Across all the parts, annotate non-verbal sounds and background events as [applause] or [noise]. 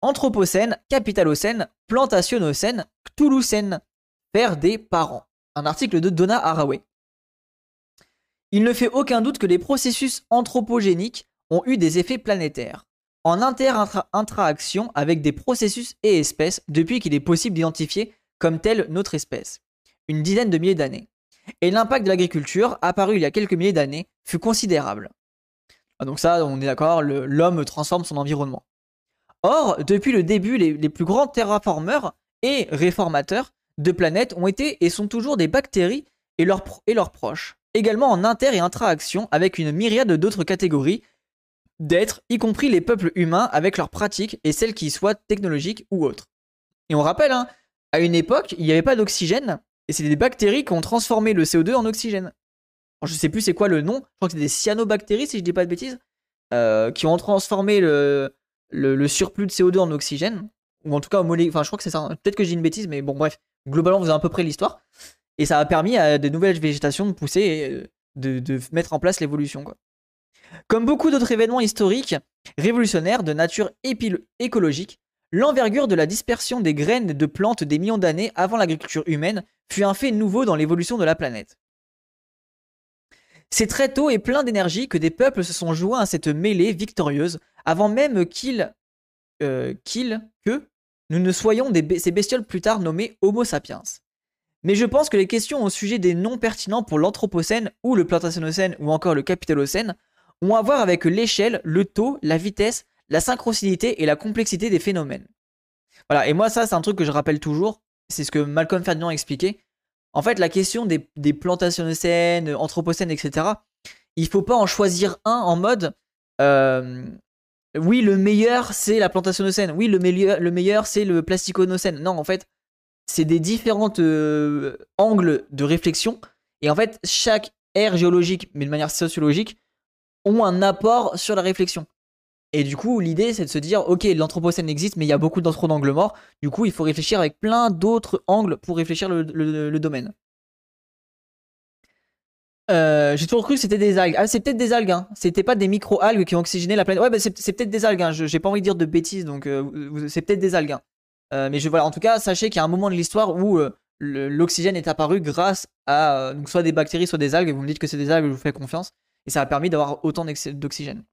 Anthropocène, Capitalocène, Plantationocène, Cthulhucène, père des parents. Un article de Donna Haraway. Il ne fait aucun doute que les processus anthropogéniques ont eu des effets planétaires, en inter-interaction avec des processus et espèces depuis qu'il est possible d'identifier comme telle notre espèce, une dizaine de milliers d'années. Et l'impact de l'agriculture, apparu il y a quelques milliers d'années, fut considérable. Ah, donc ça, on est d'accord, l'homme transforme son environnement. Or, depuis le début, les, plus grands terraformeurs et réformateurs de planètes ont été et sont toujours des bactéries et leurs, proches, également en inter- et intra-action avec une myriade d'autres catégories d'êtres, y compris les peuples humains avec leurs pratiques et celles qui soient technologiques ou autres. Et on rappelle, hein, à une époque, il n'y avait pas d'oxygène, et c'est des bactéries qui ont transformé le CO2 en oxygène. Je je sais plus c'est quoi le nom, je crois que c'est des cyanobactéries si je dis pas de bêtises, euh, qui ont transformé le, le, surplus de CO2 en oxygène, ou en tout cas, enfin je crois que c'est ça, hein. peut-être que j'ai une bêtise, mais bon bref, globalement vous avez à peu près l'histoire, et ça a permis à de nouvelles végétations de pousser et euh, de, de mettre en place l'évolution. Comme beaucoup d'autres événements historiques révolutionnaires de nature écologique, l'envergure de la dispersion des graines de plantes des millions d'années avant l'agriculture humaine fut un fait nouveau dans l'évolution de la planète. C'est très tôt et plein d'énergie que des peuples se sont joints à cette mêlée victorieuse, avant même qu'ils, euh, que nous ne soyons ces bestioles plus tard nommées Homo sapiens. Mais je pense que les questions au sujet des noms pertinents pour l'Anthropocène ou le Plantationocène ou encore le Capitalocène ont à voir avec l'échelle, le taux, la vitesse, la synchronicité et la complexité des phénomènes. Voilà, et moi ça c'est un truc que je rappelle toujours, c'est ce que Malcolm Ferdinand expliquait. En fait, la question des, des plantationnocènes, anthropocènes, etc., il faut pas en choisir un en mode euh, oui, le meilleur c'est la plantationnocène, oui, le meilleur, le meilleur c'est le plasticonocène. Non, en fait, c'est des différents euh, angles de réflexion, et en fait, chaque ère géologique, mais de manière sociologique, ont un apport sur la réflexion. Et du coup, l'idée, c'est de se dire, ok, l'anthropocène existe, mais il y a beaucoup d'autres angles morts. Du coup, il faut réfléchir avec plein d'autres angles pour réfléchir le, domaine. Euh, j'ai toujours cru que c'était des algues. Ah, c'est peut-être des algues. Hein. C'était pas des micro-algues qui ont oxygéné la planète. Ouais, bah, c'est, peut-être des algues. Hein. j'ai pas envie de dire de bêtises, donc euh, c'est peut-être des algues. Hein. Euh, mais je, voilà, en tout cas, sachez qu'il y a un moment de l'histoire où l'oxygène est apparu grâce à soit des bactéries, soit des algues. Vous me dites que c'est des algues, je vous fais confiance. Et ça a permis d'avoir autant d'oxygène.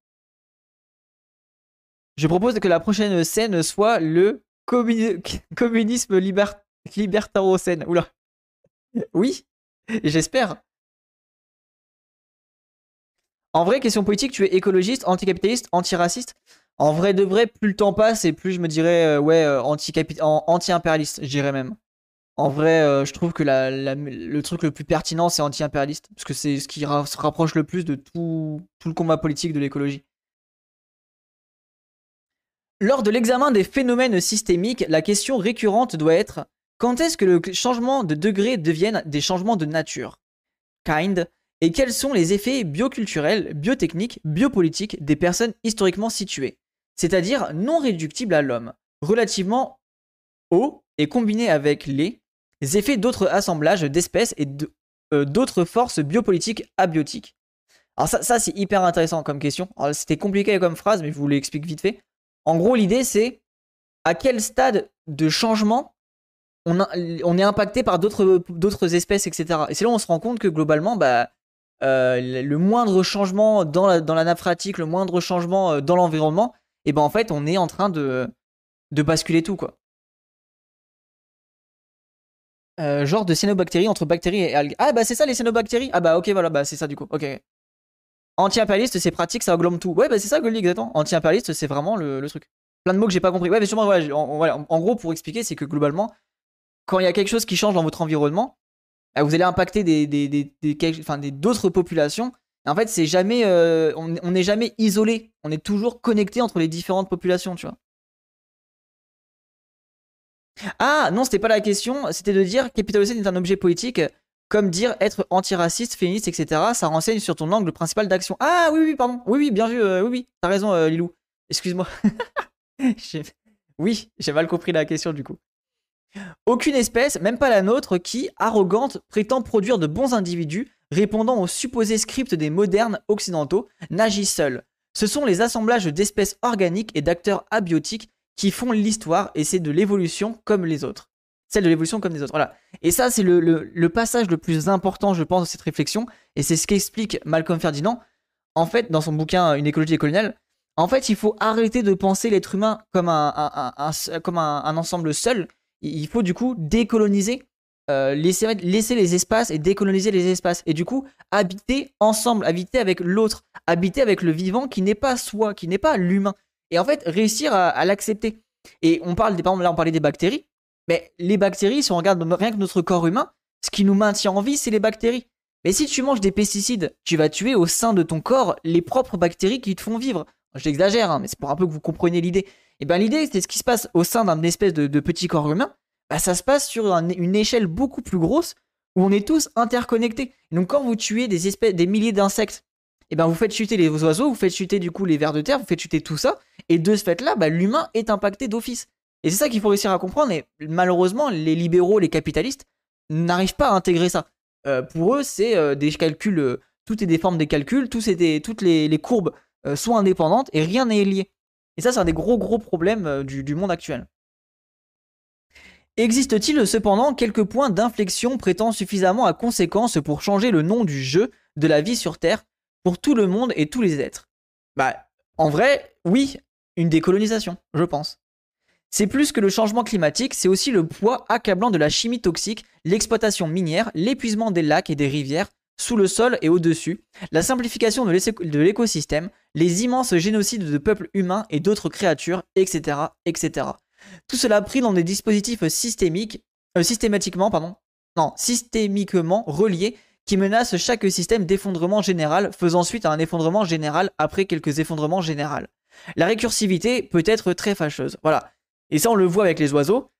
Je propose que la prochaine scène soit le [laughs] communisme liber libertarocène. Oula. Oui, j'espère. En vrai, question politique, tu es écologiste, anticapitaliste, antiraciste? En vrai de vrai, plus le temps passe et plus je me dirais, euh, ouais, euh, anti-impérialiste, je dirais même. En vrai, euh, je trouve que le truc le plus pertinent, c'est anti-impérialiste. Parce que c'est ce qui se rapproche le plus de tout, tout le combat politique de l'écologie. Lors de l'examen des phénomènes systémiques, la question récurrente doit être quand est-ce que le changement de degré devienne des changements de nature? Kind. Et quels sont les effets bioculturels, biotechniques, biopolitiques des personnes historiquement situées? C'est-à-dire non réductibles à l'homme, relativement hauts et combinés avec les effets d'autres assemblages d'espèces et euh, d'autres forces biopolitiques abiotiques. Alors ça, ça c'est hyper intéressant comme question. C'était compliqué comme phrase, mais je vous l'explique vite fait. En gros, l'idée c'est à quel stade de changement on, est impacté par d'autres espèces, etc. Et c'est là où on se rend compte que globalement, bah, euh, le moindre changement dans la, dans le moindre changement euh, dans l'environnement, et ben en fait, on est en train de, basculer tout, quoi. Euh, genre de cyanobactéries entre bactéries et algues. Ah bah c'est ça les cyanobactéries Ah bah ok voilà bah c'est ça du coup. Ok. Anti-impérialiste c'est pratique ça englobe tout. Ouais bah c'est ça Goldie exactement. Anti-impérialiste c'est vraiment le, truc. Plein de mots que j'ai pas compris. Ouais mais sûrement en, gros pour expliquer c'est que globalement quand il y a quelque chose qui change dans votre environnement, bah, vous allez impacter des des des, des d'autres populations. en fait c'est jamais euh, on n'est jamais isolé. On est toujours connecté entre les différentes populations tu vois. Ah non, c'était pas la question, c'était de dire capitalisme est un objet politique, comme dire être antiraciste, féministe, etc. Ça renseigne sur ton angle principal d'action. Ah oui, oui, pardon. Oui, oui, bien vu, euh, oui, oui, t'as raison, euh, Lilou. Excuse-moi. [laughs] oui, j'ai mal compris la question du coup. Aucune espèce, même pas la nôtre, qui, arrogante, prétend produire de bons individus, répondant aux supposés scripts des modernes occidentaux, n'agit seule. Ce sont les assemblages d'espèces organiques et d'acteurs abiotiques qui font l'histoire et c'est de l'évolution comme les autres. Celle de l'évolution comme les autres. Voilà. Et ça, c'est le, passage le plus important, je pense, de cette réflexion. Et c'est ce qu'explique Malcolm Ferdinand. En fait, dans son bouquin Une écologie coloniale, en fait, il faut arrêter de penser l'être humain comme un, comme un, ensemble seul. Il faut du coup décoloniser, euh, laisser, laisser les espaces et décoloniser les espaces. Et du coup, habiter ensemble, habiter avec l'autre, habiter avec le vivant qui n'est pas soi, qui n'est pas l'humain. Et en fait, réussir à, l'accepter. Et on parle des, par là, on parlait des bactéries. Mais les bactéries, si on regarde rien que notre corps humain, ce qui nous maintient en vie, c'est les bactéries. Mais si tu manges des pesticides, tu vas tuer au sein de ton corps les propres bactéries qui te font vivre. J'exagère, hein, mais c'est pour un peu que vous compreniez l'idée. Et bien l'idée, c'est ce qui se passe au sein d'un espèce de, petit corps humain. Bah, ça se passe sur une échelle beaucoup plus grosse où on est tous interconnectés. donc quand vous tuez des espèces, des milliers d'insectes, et ben vous faites chuter les oiseaux, vous faites chuter du coup les vers de terre, vous faites chuter tout ça, et de ce fait-là, bah, l'humain est impacté d'office. Et c'est ça qu'il faut réussir à comprendre. Et malheureusement, les libéraux, les capitalistes n'arrivent pas à intégrer ça. Euh, pour eux, c'est euh, des calculs, euh, tout est des formes des calculs, toutes les, courbes sont indépendantes et rien n'est lié. Et ça, c'est un des gros gros problèmes du, monde actuel. Existe-t-il cependant quelques points d'inflexion prêtant suffisamment à conséquence pour changer le nom du jeu de la vie sur Terre pour tout le monde et tous les êtres? Bah, en vrai, oui, une décolonisation, je pense. C'est plus que le changement climatique, c'est aussi le poids accablant de la chimie toxique, l'exploitation minière, l'épuisement des lacs et des rivières, sous le sol et au-dessus, la simplification de l'écosystème, les immenses génocides de peuples humains et d'autres créatures, etc., etc. Tout cela pris dans des dispositifs systémiques, euh, systématiquement, pardon, non, systémiquement reliés qui menacent chaque système d'effondrement général, faisant suite à un effondrement général après quelques effondrements généraux. La récursivité peut être très fâcheuse. Voilà. Et ça, on le voit avec les oiseaux.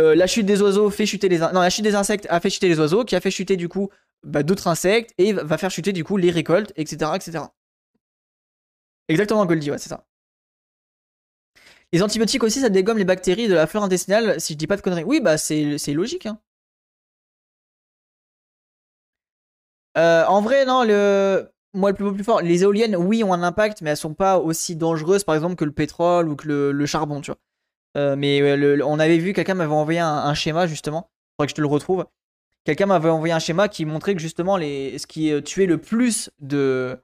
Euh, la chute des oiseaux fait chuter les non la chute des insectes a fait chuter les oiseaux qui a fait chuter du coup bah, d'autres insectes et va faire chuter du coup les récoltes etc etc exactement Goldie ouais c'est ça les antibiotiques aussi ça dégomme les bactéries de la flore intestinale si je dis pas de conneries oui bah c'est logique hein. euh, en vrai non le moi le plus, plus fort les éoliennes oui ont un impact mais elles sont pas aussi dangereuses par exemple que le pétrole ou que le charbon tu vois euh, mais on avait vu, quelqu'un m'avait envoyé un, schéma justement. Il faudrait que je te le retrouve. Quelqu'un m'avait envoyé un schéma qui montrait que justement les, ce qui tuait le plus de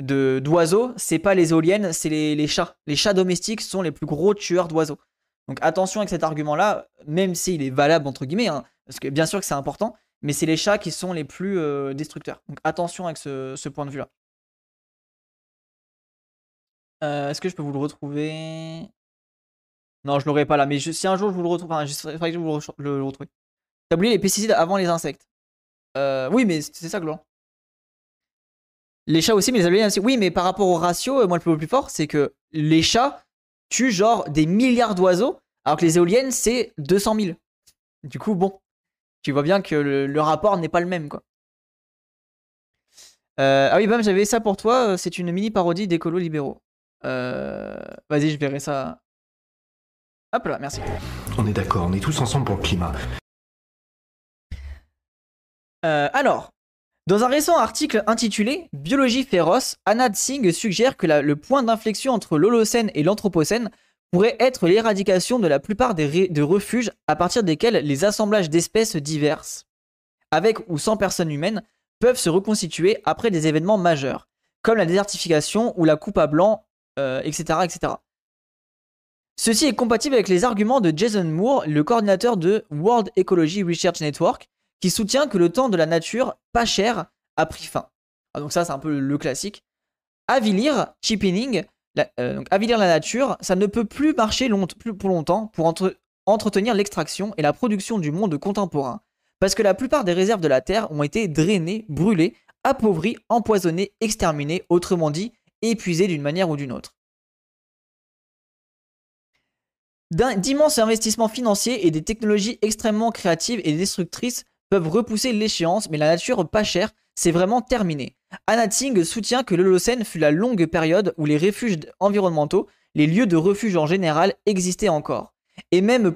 d'oiseaux, c'est pas les éoliennes, c'est les, chats. Les chats domestiques sont les plus gros tueurs d'oiseaux. Donc attention avec cet argument-là, même s'il est valable entre guillemets, hein, parce que bien sûr que c'est important, mais c'est les chats qui sont les plus euh, destructeurs. Donc attention avec ce, point de vue-là. Euh, est-ce que je peux vous le retrouver? Non, je l'aurai pas là, mais si un jour je vous le retrouve, enfin, faudrait que je vous le, retrouve. T'as oublié les pesticides avant les insectes? Euh, oui, mais c'est ça, Gloire. Les chats aussi, mais les éoliennes aussi. Oui, mais par rapport au ratio, moi, le plus fort, c'est que les chats tuent genre des milliards d'oiseaux, alors que les éoliennes, c'est 200 000. Du coup, bon, tu vois bien que le, rapport n'est pas le même, quoi. Euh, ah oui, Bam, j'avais ça pour toi. C'est une mini parodie d'écolo libéraux. Vas-y, je verrai ça. Hop là, merci. On est d'accord, on est tous ensemble pour le climat. Euh, alors, dans un récent article intitulé Biologie féroce, Anad Singh suggère que le point d'inflexion entre l'Holocène et l'Anthropocène pourrait être l'éradication de la plupart des, refuges à partir desquels les assemblages d'espèces diverses, avec ou sans personnes humaines, peuvent se reconstituer après des événements majeurs, comme la désertification ou la coupe à blanc, etc., euh, etc. Ceci est compatible avec les arguments de Jason Moore, le coordinateur de World Ecology Research Network, qui soutient que le temps de la nature pas cher a pris fin. Ah, donc ça, c'est un peu le classique. Avilir, cheapening, euh, avilir la nature, ça ne peut plus marcher pour longtemps pour entretenir l'extraction et la production du monde contemporain, parce que la plupart des réserves de la Terre ont été drainées, brûlées, appauvries, empoisonnées, exterminées, autrement dit, épuisées d'une manière ou d'une autre. D'immenses investissements financiers et des technologies extrêmement créatives et destructrices peuvent repousser l'échéance, mais la nature pas chère, c'est vraiment terminé. Anna soutient que l'Holocène fut la longue période où les refuges environnementaux, les lieux de refuge en général, existaient encore, et même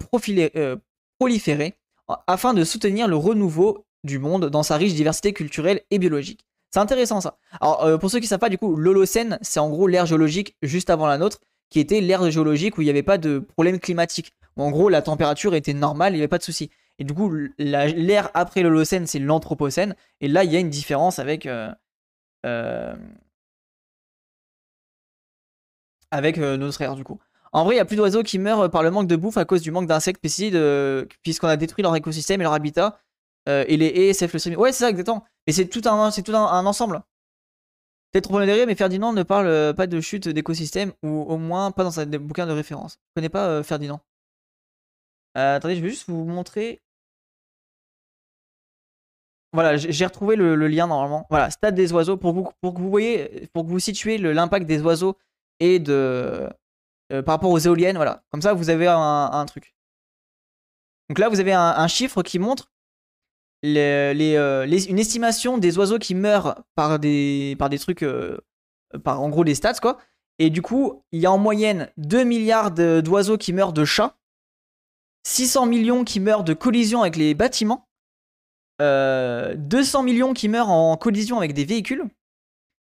euh, proliféraient, afin de soutenir le renouveau du monde dans sa riche diversité culturelle et biologique. C'est intéressant ça. Alors, euh, pour ceux qui ne savent pas, du coup, l'Holocène, c'est en gros l'ère géologique juste avant la nôtre, qui était l'ère géologique où il n'y avait pas de problème climatique. En gros, la température était normale, il n'y avait pas de souci. Et du coup, l'ère après l'Holocène, c'est l'Anthropocène. Et là, il y a une différence avec. Euh, avec euh, notre ère, du coup. En vrai, il n'y a plus d'oiseaux qui meurent par le manque de bouffe à cause du manque d'insectes, pesticides, puisqu'on a détruit leur écosystème et leur habitat. et les haies, SF le. Ouais, c'est ça, exactement. Mais c'est tout un, c'est tout un, ensemble. Peut-être trop derrière, mais Ferdinand ne parle pas de chute d'écosystème, ou au moins pas dans sa bouquin de référence. Je connais pas Ferdinand. Euh, attendez, je vais juste vous montrer. Voilà, j'ai retrouvé le, lien normalement. Voilà, stade des oiseaux pour, vous, que vous voyez, pour que vous situez l'impact des oiseaux et de euh, par rapport aux éoliennes. Voilà, comme ça vous avez un, truc. Donc là, vous avez un, chiffre qui montre euh, une estimation des oiseaux qui meurent par des, par des trucs, par en gros des stats quoi. Et du coup, il y a en moyenne 2 milliards d'oiseaux qui meurent de chats 600 millions qui meurent de collision avec les bâtiments, 200 euh, millions qui meurent en collision avec des véhicules,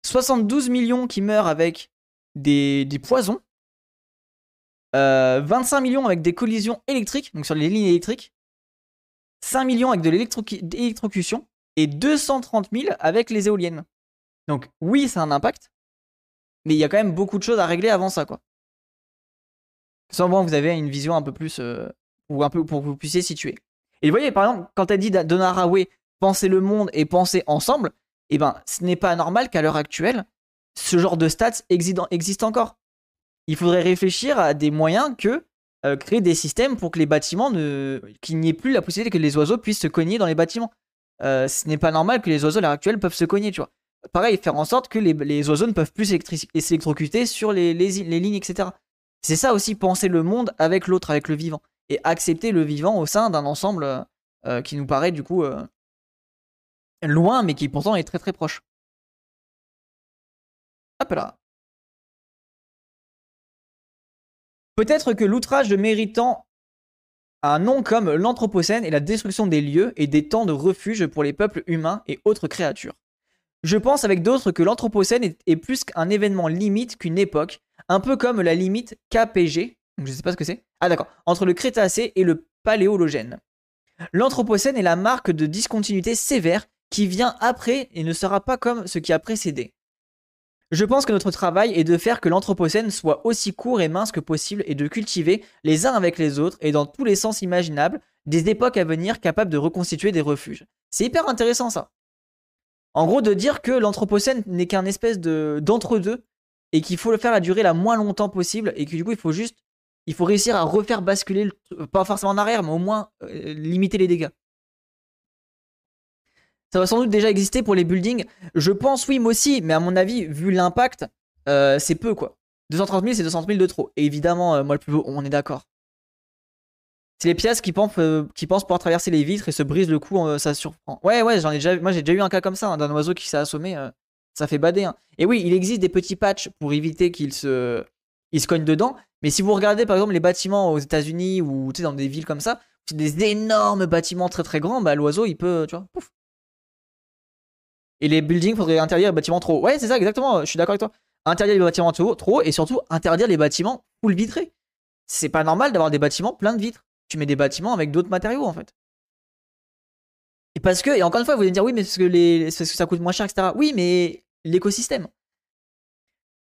72 millions qui meurent avec des, poisons, 25 euh, millions avec des collisions électriques, donc sur les lignes électriques, 5 millions avec de l'électrocution et 230 000 avec les éoliennes. Donc oui, c'est un impact, mais il y a quand même beaucoup de choses à régler avant ça, quoi. Sans bon, vous avez une vision un peu plus euh, ou un peu pour que vous puissiez situer. Et vous voyez, par exemple, quand elle dit Donna Haraway, penser le monde et penser ensemble, eh ben, ce n'est pas normal qu'à l'heure actuelle, ce genre de stats existe encore. Il faudrait réfléchir à des moyens que euh, créer des systèmes pour que les bâtiments ne. qu'il n'y ait plus la possibilité que les oiseaux puissent se cogner dans les bâtiments. Euh, ce n'est pas normal que les oiseaux à l'heure actuelle peuvent se cogner, tu vois. Pareil, faire en sorte que les, oiseaux ne peuvent plus s'électrocuter sur les lignes, etc. C'est ça aussi, penser le monde avec l'autre, avec le vivant et accepter le vivant au sein d'un ensemble euh, qui nous paraît du coup euh, loin, mais qui pourtant est très très proche. Hop là. Peut-être que l'outrage de méritant un nom comme l'Anthropocène et la destruction des lieux et des temps de refuge pour les peuples humains et autres créatures. Je pense avec d'autres que l'Anthropocène est, est plus qu'un événement limite qu'une époque, un peu comme la limite KPG, je sais pas ce que c'est. Ah d'accord, entre le Crétacé et le Paléologène. L'Anthropocène est la marque de discontinuité sévère qui vient après et ne sera pas comme ce qui a précédé. Je pense que notre travail est de faire que l'Anthropocène soit aussi court et mince que possible et de cultiver, les uns avec les autres et dans tous les sens imaginables, des époques à venir capables de reconstituer des refuges. C'est hyper intéressant ça. En gros, de dire que l'Anthropocène n'est qu'un espèce de d'entre-deux et qu'il faut le faire la durer la moins longtemps possible et que du coup il faut juste il faut réussir à refaire basculer, pas forcément en arrière, mais au moins euh, limiter les dégâts. Ça va sans doute déjà exister pour les buildings. Je pense, oui, moi aussi, mais à mon avis, vu l'impact, euh, c'est peu quoi. 230 000, c'est 230 000 de trop. Et évidemment, euh, moi le plus beau, on est d'accord. C'est les pièces qui pensent, pouvoir traverser les vitres et se brisent le cou, ça surprend. Ouais, ouais, j'en ai déjà, moi j'ai déjà eu un cas comme ça, hein, d'un oiseau qui s'est assommé, ça fait bader. Hein. Et oui, il existe des petits patchs pour éviter qu'il se, se cogne dedans, mais si vous regardez par exemple les bâtiments aux États-Unis ou dans des villes comme ça, c'est des énormes bâtiments très très grands, bah l'oiseau il peut, tu vois, pouf. Et les buildings, faudrait interdire les bâtiments trop. Ouais, c'est ça, exactement, je suis d'accord avec toi. Interdire les bâtiments trop, trop et surtout interdire les bâtiments full vitrés. C'est pas normal d'avoir des bâtiments pleins de vitres. Tu mets des bâtiments avec d'autres matériaux en fait. Et parce que, et encore une fois, vous allez me dire, oui, mais parce que, les, parce que ça coûte moins cher, etc. Oui, mais l'écosystème.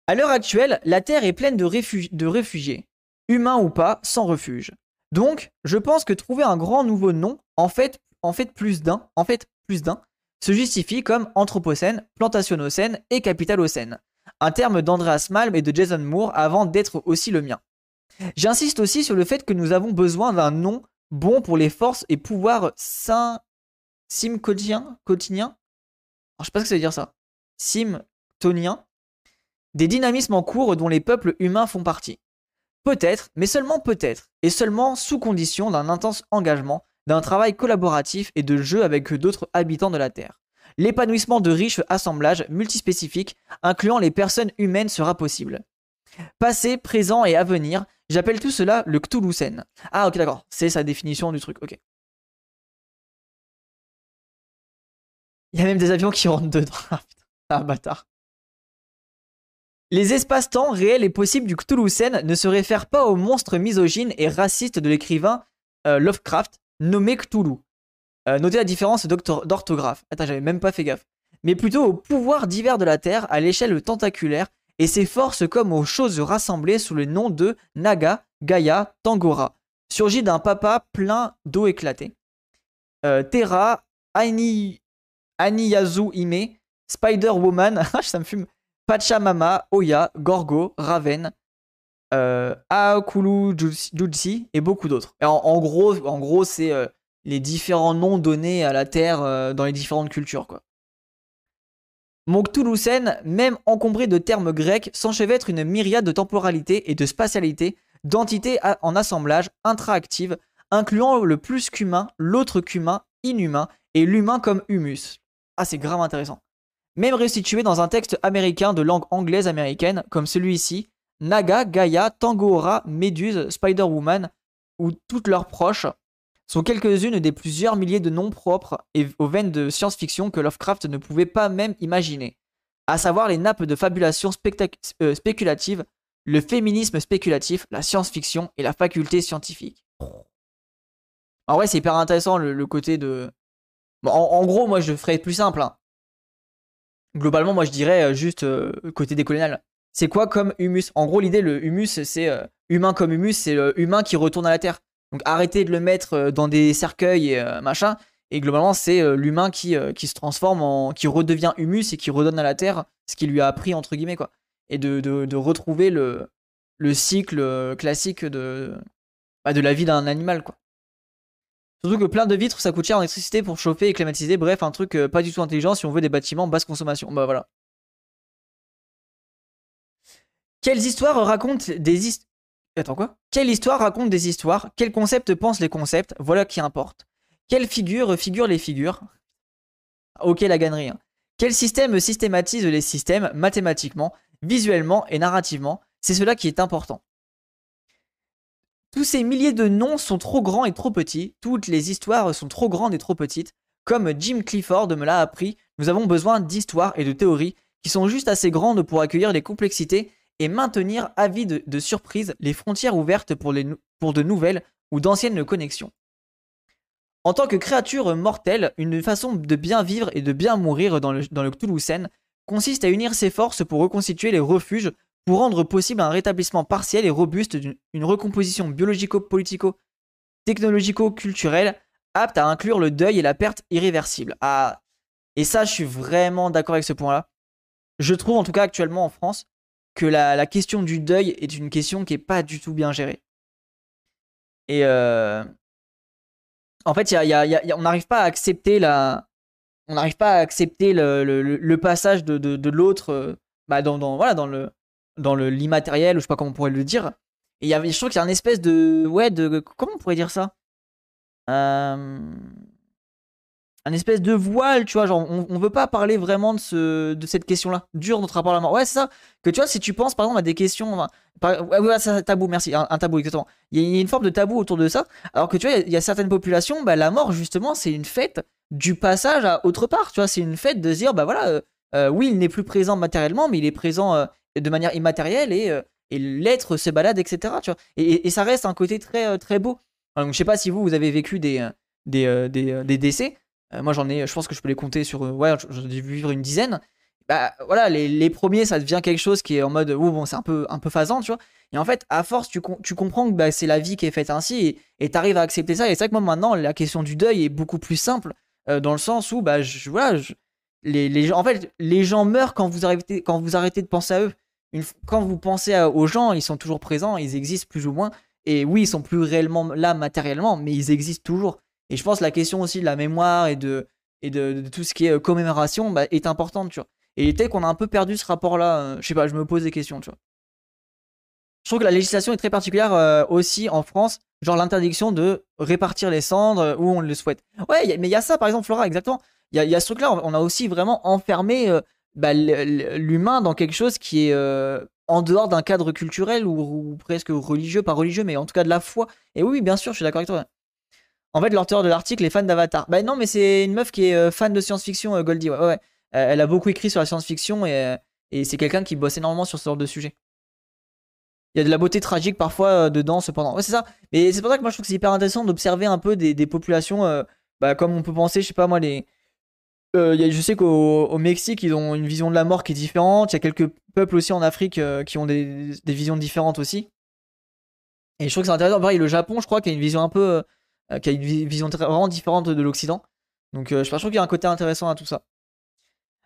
À l'heure actuelle, la Terre est pleine de, réfugiés, humains ou pas, sans refuge. Donc, je pense que trouver un grand nouveau nom, en fait, en fait plus d'un, en fait plus d'un, se justifie comme Anthropocène, Plantationocène et Capitalocène, un terme d'Andreas Malm et de Jason Moore avant d'être aussi le mien. J'insiste aussi sur le fait que nous avons besoin d'un nom bon pour les forces et pouvoirs sim quotidiens, quotidiens. je sais pas ce que ça veut dire ça. Simtoniens? Des dynamismes en cours dont les peuples humains font partie. Peut-être, mais seulement peut-être, et seulement sous condition d'un intense engagement, d'un travail collaboratif et de jeu avec d'autres habitants de la Terre. L'épanouissement de riches assemblages multispécifiques, incluant les personnes humaines, sera possible. Passé, présent et avenir, j'appelle tout cela le Cthulhucène. Ah ok d'accord, c'est sa définition du truc, ok. Il y a même des avions qui rentrent dedans. [laughs] ah bâtard. Les espaces-temps réels et possibles du Cthulhu-Sen ne se réfèrent pas au monstre misogyne et raciste de l'écrivain euh, Lovecraft, nommé Cthulhu. Euh, notez la différence d'orthographe. Attends, j'avais même pas fait gaffe. Mais plutôt aux pouvoirs divers de la Terre à l'échelle tentaculaire et ses forces comme aux choses rassemblées sous le nom de Naga, Gaia, Tangora, surgit d'un papa plein d'eau éclatée. Euh, Terra, Ani, Aniyazu Hime, Spider-Woman, [laughs] ça me fume, Pachamama, Oya, Gorgo, Raven, euh, Aokulu Jutsi- et beaucoup d'autres. En, en gros, en c'est euh, les différents noms donnés à la Terre euh, dans les différentes cultures. Quoi. Même encombré de termes grecs, s'enchevêtre une myriade de temporalité et de spatialité, d'entités en assemblage intraactives, incluant le plus qu'humain, l'autre qu'humain, inhumain, et l'humain comme humus. Ah, c'est grave intéressant. Même restitué dans un texte américain de langue anglaise américaine, comme celui-ci, Naga, Gaia, Tangohora, Méduse, Spider-Woman, ou toutes leurs proches, sont quelques-unes des plusieurs milliers de noms propres aux veines de science-fiction que Lovecraft ne pouvait pas même imaginer, à savoir les nappes de fabulation euh, spéculative, le féminisme spéculatif, la science-fiction et la faculté scientifique. En vrai, c'est hyper intéressant le, côté de. En gros, moi, je ferais plus simple. hein. Globalement, moi, je dirais euh, juste euh, côté décolonial. C'est quoi comme humus? En gros, l'idée, le humus, c'est euh, humain comme humus, c'est le humain qui retourne à la terre. Donc, arrêtez de le mettre dans des cercueils et machin. Et globalement, c'est l'humain qui, qui se transforme en. qui redevient humus et qui redonne à la terre ce qu'il lui a appris, entre guillemets, quoi. Et de, de, retrouver le, le cycle classique de, bah, de la vie d'un animal, quoi. Surtout que plein de vitres, ça coûte cher en électricité pour chauffer et climatiser. Bref, un truc euh, pas du tout intelligent si on veut des bâtiments basse consommation. Bah voilà. Quelles histoires racontent des histoires Attends quoi? Quelle histoire raconte des histoires? Quel concept pense les concepts? Voilà qui importe. Quelle figure figure les figures? Ok la gannerie. hein. Quel système systématise les systèmes mathématiquement, visuellement et narrativement? C'est cela qui est important. Tous ces milliers de noms sont trop grands et trop petits, toutes les histoires sont trop grandes et trop petites. Comme Jim Clifford me l'a appris, nous avons besoin d'histoires et de théories qui sont juste assez grandes pour accueillir les complexités et maintenir à vie de, surprise les frontières ouvertes pour, de nouvelles ou d'anciennes connexions. En tant que créature mortelle, une façon de bien vivre et de bien mourir dans le, dans consiste à unir ses forces pour reconstituer les refuges pour rendre possible un rétablissement partiel et robuste d'une une recomposition biologico-politico, technologico-culturelle apte à inclure le deuil et la perte irréversible. Ah, et ça, je suis vraiment d'accord avec ce point-là. Je trouve en tout cas actuellement en France que la, question du deuil est une question qui est pas du tout bien gérée. Et euh, en fait, on n'arrive pas à accepter la, on n'arrive pas à accepter le, passage de, l'autre, euh, bah, dans le, dans l'immatériel ou je sais pas comment on pourrait le dire. Et y a, je trouve qu'il y a une espèce de, ouais, de, comment on pourrait dire ça? Euh, un espèce de voile, tu vois, genre on, on veut pas parler vraiment de ce de cette question-là, dur notre rapport à la mort. Ouais, c'est ça. Que tu vois, si tu penses par exemple à des questions, enfin, c'est un tabou, merci, un, tabou exactement. Il y, a- une forme de tabou autour de ça, alors que tu vois, il y a- certaines populations, bah, la mort justement, c'est une fête du passage à autre part, tu vois, c'est une fête de dire, bah voilà, euh, euh, oui, il n'est plus présent matériellement, mais il est présent de manière immatérielle et euh, et l'être se balade, etc. Tu vois, et, et- ça reste un côté très euh, très beau. Donc, je sais pas si vous vous avez vécu des euh, des, des, des décès. Moi, j'en ai, je pense que je peux les compter sur. ouais, j'en ai vivre une dizaine. Bah voilà, les, les premiers, ça devient quelque chose qui est en mode, oh bon, c'est un peu, un peu phasant, tu vois. Et en fait, à force, tu, com- tu comprends que bah, c'est la vie qui est faite ainsi et tu arrives à accepter ça. Et c'est vrai que moi, maintenant, la question du deuil est beaucoup plus simple dans le sens où, bah, je, les, les en fait, les gens meurent quand vous arrêtez, quand vous arrêtez de penser à eux. Quand vous pensez aux gens, ils sont toujours présents, ils existent plus ou moins. Et oui, ils sont plus réellement là matériellement, mais ils existent toujours. Et je pense que la question aussi de la mémoire et de, tout ce qui est euh, commémoration bah, est importante, tu vois. Et peut-être qu'on a un peu perdu ce rapport-là. euh, je sais pas, je me pose des questions. Je trouve que la législation est très particulière euh, aussi en France, genre l'interdiction de répartir les cendres où on le souhaite. Ouais, y a- mais il y a ça, par exemple, Flora, exactement. Il y a, il y a ce truc-là, on a aussi vraiment enfermé euh, bah, l'humain dans quelque chose qui est euh, en dehors d'un cadre culturel ou, presque religieux, pas religieux, mais en tout cas de la foi. Et oui, bien sûr, je suis d'accord avec toi. En fait, l'auteur de l'article est fan d'Avatar. Bah non, mais c'est une meuf qui est euh, fan de science-fiction, euh, Goldie. Ouais, ouais, elle a beaucoup écrit sur la science-fiction et, Et c'est quelqu'un qui bosse énormément sur ce genre de sujet. Il y a de la beauté tragique parfois dedans, cependant. Ouais, c'est ça. Mais c'est pour ça que moi je trouve que c'est hyper intéressant d'observer un peu des, populations, bah, comme on peut penser, je sais pas moi, les. Euh, y a, je sais qu'au Mexique, ils ont une vision de la mort qui est différente. Il y a quelques peuples aussi en Afrique qui ont des, visions différentes aussi. Et je trouve que c'est intéressant. Pareil, le Japon, je crois, qui a une vision un peu. qui a une vision vraiment différente de l'Occident. Donc je trouve qu'il y a un côté intéressant à tout ça.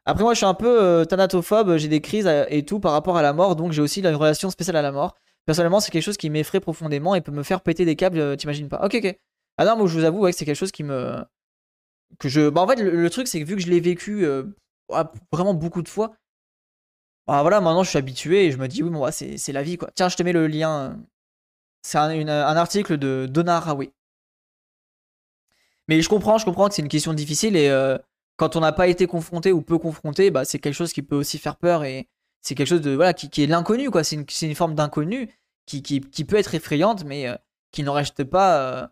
Après, moi, je suis un peu euh, thanatophobe, j'ai des crises euh, et tout par rapport à la mort, donc j'ai aussi une relation spéciale à la mort. Personnellement, c'est quelque chose qui m'effraie profondément et peut me faire péter des câbles, euh, t'imagines pas. Ok, ok. Ah non, moi, je vous avoue ouais, que c'est quelque chose qui me. Que je. Bah, en fait, le, truc, c'est que vu que je l'ai vécu vraiment beaucoup de fois, bah voilà, maintenant je suis habitué et je me dis, oui, bon, bah, c'est la vie, quoi. Tiens, je te mets le lien. C'est un, article de Donna Haraway. Mais je comprends, je comprends que c'est une question difficile et quand on n'a pas été confronté ou peu confronté, bah, c'est quelque chose qui peut aussi faire peur et c'est quelque chose de voilà qui, est l'inconnu quoi. C'est une, forme d'inconnu qui, peut être effrayante, mais euh, qui n'en reste pas, euh,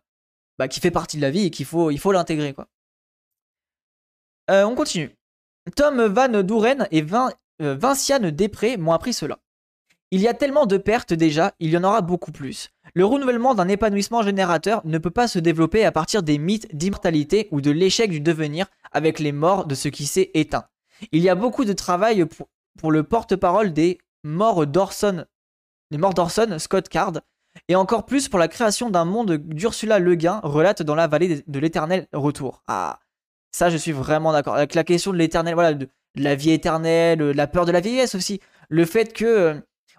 bah, qui fait partie de la vie et qu'il faut il faut l'intégrer. Euh, on continue. Tom Van Douren et Vinciane Després m'ont appris cela. Il y a tellement de pertes déjà, il y en aura beaucoup plus. Le renouvellement d'un épanouissement générateur ne peut pas se développer à partir des mythes d'immortalité ou de l'échec du devenir avec les morts de ce qui s'est éteint. Il y a beaucoup de travail pour, le porte-parole des morts d'Orson, morts d'Orson, Scott Card, et encore plus pour la création d'un monde d'Ursula Le Guin relate dans la vallée de l'éternel retour. Ah, ça je suis vraiment d'accord. Avec la question de l'éternel, voilà, de, la vie éternelle, la peur de la vieillesse aussi. Le fait que euh,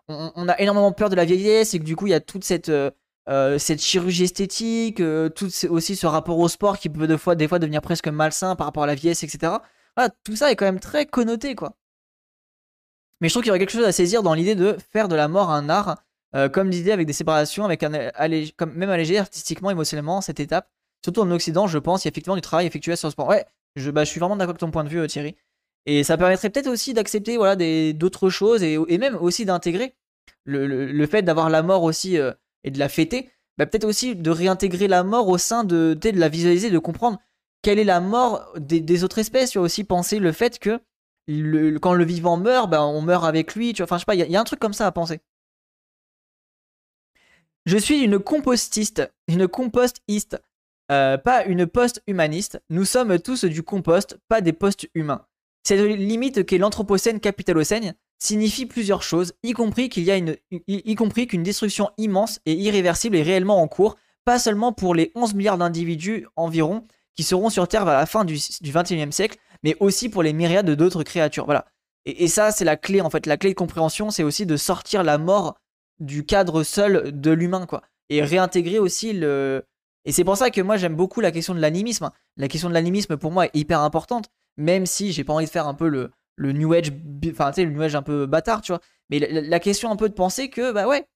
on, a énormément peur de la vieillesse et que du coup il y a toute cette euh, euh, cette chirurgie esthétique, euh, tout aussi ce rapport au sport qui peut des fois, des fois devenir presque malsain par rapport à la vieillesse, etc. Tout ça est quand même très connoté, quoi. Mais je trouve qu'il y aurait quelque chose à saisir dans l'idée de faire de la mort un art, comme l'idée avec des séparations, avec un même allégé artistiquement, émotionnellement cette étape. Surtout en Occident, je pense, il y a effectivement du travail effectué sur le sport. Ouais, je, bah, je suis vraiment d'accord avec ton point de vue, Thierry. Et ça permettrait peut-être aussi d'accepter voilà, d'autres choses et, même aussi d'intégrer le, fait d'avoir la mort aussi euh, et de la fêter. Bah, peut-être aussi de réintégrer la mort au sein de, de la visualiser, de comprendre quelle est la mort des, autres espèces. Tu vas aussi penser le fait que quand le vivant meurt, bah, on meurt avec lui. Enfin, je sais pas, il y, a un truc comme ça à penser. Je suis une compostiste, une compostiste, euh, pas une post-humaniste. Nous sommes tous du compost, pas des post-humains. Cette limite qu'est l'anthropocène capitalocène signifie plusieurs choses, y compris qu'il y a une, y, compris qu'une destruction immense et irréversible est réellement en cours, pas seulement pour les 11 milliards d'individus environ qui seront sur Terre à la fin du, du 21e siècle, mais aussi pour les myriades d'autres créatures. Voilà. Et, ça, c'est la clé, en fait. La clé de compréhension, c'est aussi de sortir la mort du cadre seul de l'humain, quoi. Et réintégrer aussi le. Et c'est pour ça que moi, j'aime beaucoup la question de l'animisme. La question de l'animisme, pour moi, est hyper importante même si j'ai pas envie de faire un peu le, le New Age, enfin tu sais, le New Age un peu bâtard, tu vois. Mais la, question un peu de penser que, bah ouais,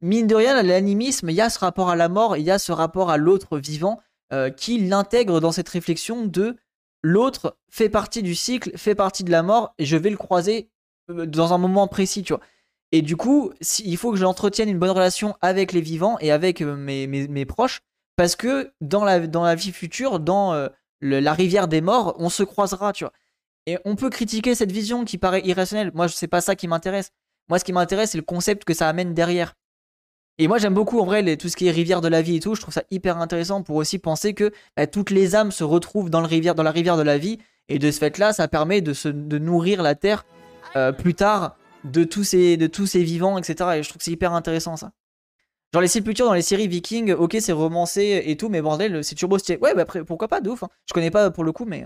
mine de rien, l'animisme, il y a ce rapport à la mort, il y a ce rapport à l'autre vivant euh, qui l'intègre dans cette réflexion de l'autre fait partie du cycle, fait partie de la mort, et je vais le croiser euh, dans un moment précis, tu vois. Et du coup, il faut que j'entretienne une bonne relation avec les vivants et avec euh, mes, mes, mes, proches, parce que dans la, dans la vie future, dans la rivière des morts, on se croisera, tu vois. Et on peut critiquer cette vision qui paraît irrationnelle. Moi, c'est pas ça qui m'intéresse. Moi, ce qui m'intéresse, c'est le concept que ça amène derrière. Et moi, j'aime beaucoup en vrai tout ce qui est rivière de la vie et tout. Je trouve ça hyper intéressant pour aussi penser que bah, toutes les âmes se retrouvent dans, le rivière, dans la rivière de la vie. Et de ce fait-là, ça permet de, se, de nourrir la terre euh, plus tard de tous, ces, de tous ces vivants, etc. Et je trouve que c'est hyper intéressant ça. Genre les sépultures dans les séries Vikings, ok c'est romancé et tout, mais bordel, c'est turbo stylé. Ouais, bah après, pourquoi pas, de ouf. Hein. Je connais pas pour le coup, mais...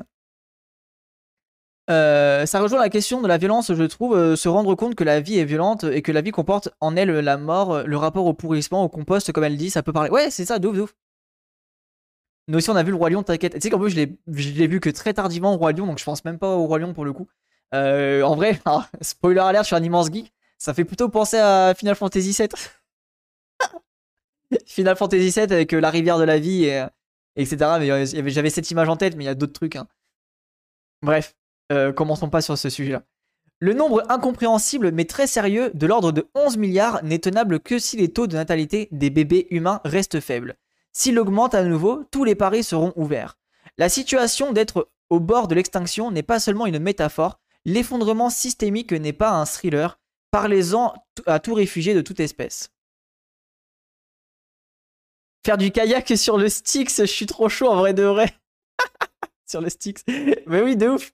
Euh, ça rejoint la question de la violence, je trouve, euh, se rendre compte que la vie est violente et que la vie comporte en elle la mort, le rapport au pourrissement, au compost, comme elle dit, ça peut parler. Ouais, c'est ça, de ouf, de ouf. Nous aussi, on a vu le Roi Lion, t'inquiète. Tu sais qu'en plus, je l'ai vu que très tardivement au Roi Lion, donc je pense même pas au Roi Lion pour le coup. Euh, en vrai, [laughs] spoiler alert, je suis un immense geek. Ça fait plutôt penser à Final Fantasy VII. Final Fantasy VII avec euh, la rivière de la vie, et, euh, etc. Mais j'avais cette image en tête, mais il y a d'autres trucs. Hein. Bref, euh, commençons pas sur ce sujet-là. Le nombre incompréhensible mais très sérieux de l'ordre de 11 milliards n'est tenable que si les taux de natalité des bébés humains restent faibles. S'il augmente à nouveau, tous les paris seront ouverts. La situation d'être au bord de l'extinction n'est pas seulement une métaphore, L'effondrement systémique n'est pas un thriller. Parlez-en à tout réfugié de toute espèce. Faire du kayak sur le Styx, je suis trop chaud en vrai de vrai. [laughs] sur le Styx. Mais oui, de ouf.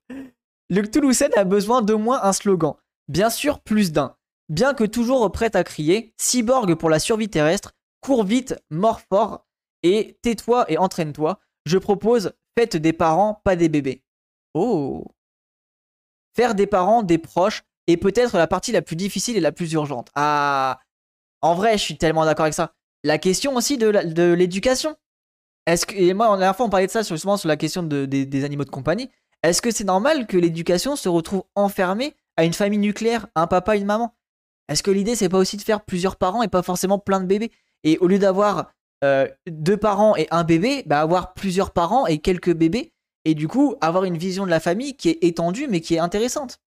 Le Toulousain a besoin d'au moins un slogan. Bien sûr, plus d'un. Bien que toujours prêt à crier, cyborg pour la survie terrestre, cours vite, mort fort, et tais-toi et entraîne-toi. Je propose, faites des parents, pas des bébés. Oh. Faire des parents, des proches, est peut-être la partie la plus difficile et la plus urgente. Ah. En vrai, je suis tellement d'accord avec ça. La question aussi de l'éducation. Est-ce que, et moi, la dernière fois, on parlait de ça justement sur la question des animaux de compagnie. Est-ce que c'est normal que l'éducation se retrouve enfermée à une famille nucléaire, un papa, une maman? Est-ce que l'idée, c'est pas aussi de faire plusieurs parents et pas forcément plein de bébés? Et au lieu d'avoir euh, deux parents et un bébé, bah avoir plusieurs parents et quelques bébés, et du coup, avoir une vision de la famille qui est étendue mais qui est intéressante.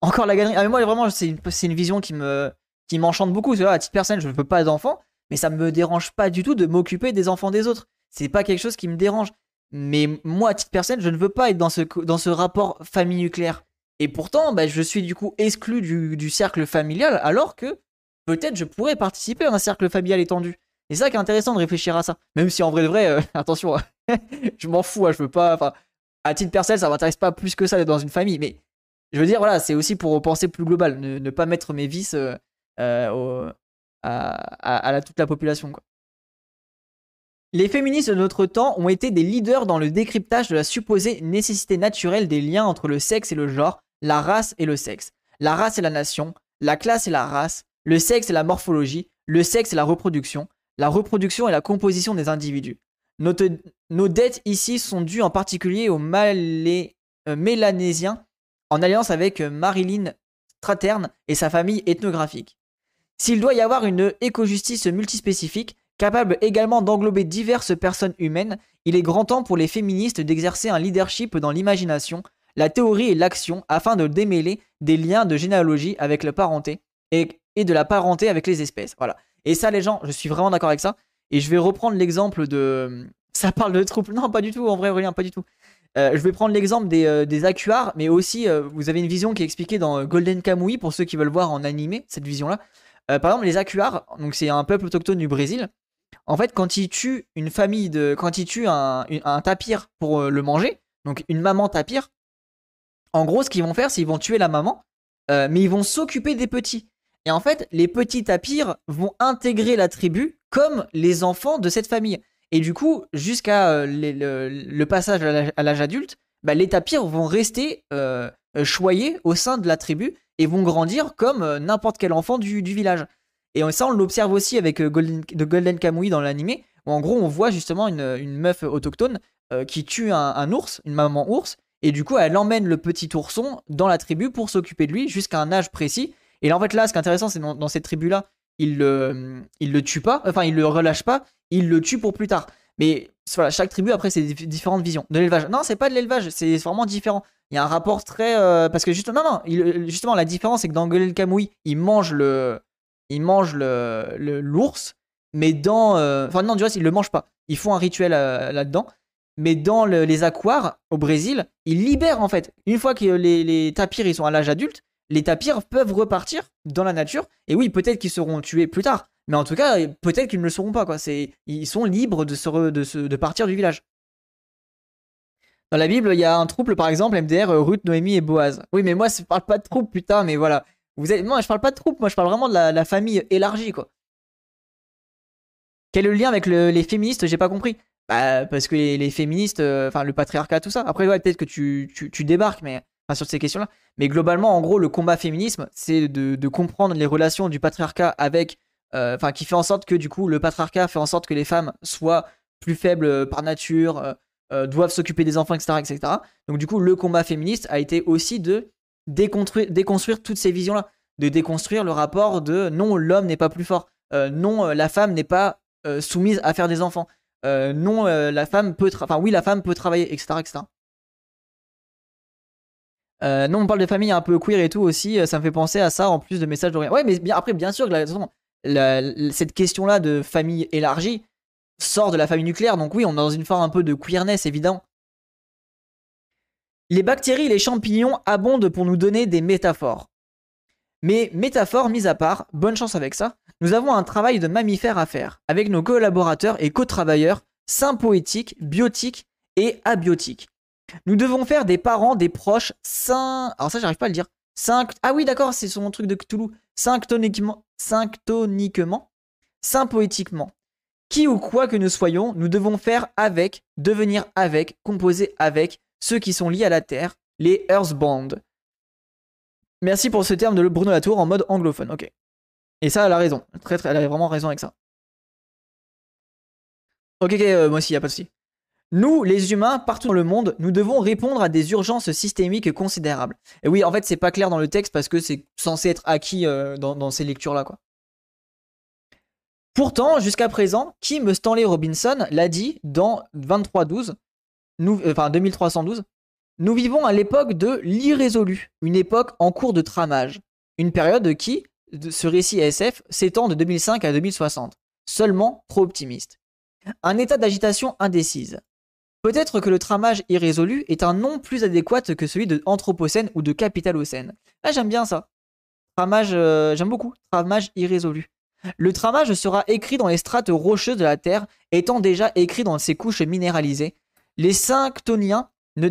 Encore la galerie. Ah, mais moi, vraiment, c'est une, une, vision qui me qui m'enchante beaucoup. À titre personnel, je ne veux pas d'enfants, mais ça me dérange pas du tout de m'occuper des enfants des autres. C'est pas quelque chose qui me dérange. Mais moi, à titre personnel, je ne veux pas être dans ce, rapport famille nucléaire. Et pourtant, bah, je suis du coup exclu du, cercle familial, alors que peut-être je pourrais participer à un cercle familial étendu. Et c'est ça qui est intéressant de réfléchir à ça. Même si en vrai de vrai, euh, [laughs] attention, [laughs] je m'en fous, hein, je veux pas. À titre personnel, ça m'intéresse pas plus que ça d'être dans une famille. Mais je veux dire, voilà, c'est aussi pour penser plus global, ne, pas mettre mes vices euh, euh, à, toute la population. Les féministes de notre temps ont été des leaders dans le décryptage de la supposée nécessité naturelle des liens entre le sexe et le genre, la race et le sexe, la race et la nation, la classe et la race, le sexe et la morphologie, le sexe et la reproduction, la reproduction et la composition des individus. Nos, dettes ici sont dues en particulier aux Malé, euh, Mélanésiens en alliance avec Marilyn Straterne et sa famille ethnographique. S'il doit y avoir une éco-justice multispécifique, capable également d'englober diverses personnes humaines, il est grand temps pour les féministes d'exercer un leadership dans l'imagination, la théorie et l'action afin de démêler des liens de généalogie avec la parenté et, de la parenté avec les espèces. Voilà. Et ça, les gens, je suis vraiment d'accord avec ça. Et je vais reprendre l'exemple de. [laughs] Ça parle de troubles. Non, pas du tout, en vrai, rien, pas du tout. Euh, je vais prendre l'exemple des, euh, des mais aussi, euh, vous avez une vision qui est expliquée dans Golden Kamui, pour ceux qui veulent voir en animé, cette vision-là. Par exemple, les Acuars, donc c'est un peuple autochtone du Brésil. En fait, quand ils tuent une famille de. Quand ils tuent un, tapir pour le manger, donc une maman tapir, en gros, ce qu'ils vont faire, c'est qu'ils vont tuer la maman, mais ils vont s'occuper des petits. Et en fait, les petits tapirs vont intégrer la tribu comme les enfants de cette famille. Et du coup, jusqu'à euh, le, passage à l'âge adulte, bah, les tapirs vont rester euh, choyés au sein de la tribu et vont grandir comme euh, n'importe quel enfant du, village. Et ça, on l'observe aussi avec Golden, de Golden Kamui dans l'animé, où en gros, on voit justement une, meuf autochtone qui tue un, ours, une maman ours, et du coup, elle emmène le petit ourson dans la tribu pour s'occuper de lui jusqu'à un âge précis. Et là, en fait, là, ce qui est intéressant, c'est dans, dans cette tribu-là, il le, il le tue pas, enfin il le relâche pas, il le tue pour plus tard. Mais voilà, chaque tribu après c'est différentes visions de l'élevage. Non, c'est pas de l'élevage, c'est vraiment différent. Il y a un rapport très euh, parce que justement non, non, justement la différence c'est que dans Golden Kamui, il mange le il mange le l'ours, mais dans euh, enfin non, du reste, ils le mangent pas. Ils font un rituel euh, là-dedans. Mais dans les aquars au Brésil, ils libèrent en fait. Une fois que les, les tapirs ils sont à l'âge adulte, les tapirs peuvent repartir dans la nature. Et oui, peut-être qu'ils seront tués plus tard. Mais en tout cas, peut-être qu'ils ne le seront pas. Quoi. Ils sont libres de, se de, de partir du village. Dans la Bible, il y a un trouble, par exemple, MDR, Ruth, Noémie et Boaz. Oui, mais moi, je parle pas de trouble, putain, mais voilà. Vous êtes... Moi, je parle pas de trouble, moi, je parle vraiment de la, famille élargie, quoi. Quel est le lien avec les féministes? J'ai pas compris. Bah, parce que les, féministes, euh, enfin, le patriarcat, tout ça. Après, peut-être que tu, débarques, mais sur ces questions-là. Mais globalement, en gros, le combat féminisme, c'est de, comprendre les relations du patriarcat avec, euh, enfin, qui fait en sorte que du coup, le patriarcat fait en sorte que les femmes soient plus faibles par nature, euh, euh, doivent s'occuper des enfants, etc., etc. Donc du coup, le combat féministe a été aussi de déconstruire, toutes ces visions-là, de déconstruire le rapport de non, l'homme n'est pas plus fort, non, la femme n'est pas soumise à faire des enfants, non, la femme peut, enfin oui, la femme peut travailler, etc., etc. Euh, non, on parle de famille un peu queer et tout aussi. Euh, ça me fait penser à ça en plus de messages d'orient. Ouais, mais après, bien sûr, cette question-là de famille élargie sort de la famille nucléaire. Donc oui, on est dans une forme un peu de queerness, évidemment. Les bactéries et les champignons abondent pour nous donner des métaphores. Mais métaphores mises à part, bonne chance avec ça, nous avons un travail de mammifère à faire, avec nos collaborateurs et co-travailleurs, sympoétiques, biotiques et abiotiques. Nous devons faire des parents, des proches, sains... Alors ça, j'arrive pas à le dire. Ah oui, d'accord, c'est son truc de Cthulhu. Synctoniquement, synctoniquement, sympoétiquement. Qui ou quoi que nous soyons, nous devons faire avec, devenir avec, composer avec ceux qui sont liés à la Terre, les Earthbound. Merci pour ce terme de Bruno Latour en mode anglophone, ok. Et ça, elle a raison. Très, très, elle a vraiment raison avec ça. Ok, ok, euh, moi aussi, y a pas de souci. Nous, les humains, partout dans le monde, nous devons répondre à des urgences systémiques considérables. Et oui, en fait, c'est pas clair dans le texte parce que c'est censé être acquis euh, dans, ces lectures-là. Pourtant, jusqu'à présent, Kim Stanley Robinson l'a dit dans 2312, nous, euh, enfin 2312, nous vivons à l'époque de l'irrésolu, une époque en cours de tramage, une période qui, ce récit SF, s'étend de 2005 à 2060, seulement trop optimiste. Un état d'agitation indécise, Peut-être que le tramage irrésolu est un nom plus adéquat que celui de Anthropocène ou de Capitalocène. Ah, j'aime bien ça. Tramage, euh, j'aime beaucoup. Tramage irrésolu. Le tramage sera écrit dans les strates rocheuses de la Terre, étant déjà écrit dans ses couches minéralisées. Les synctoniens ne,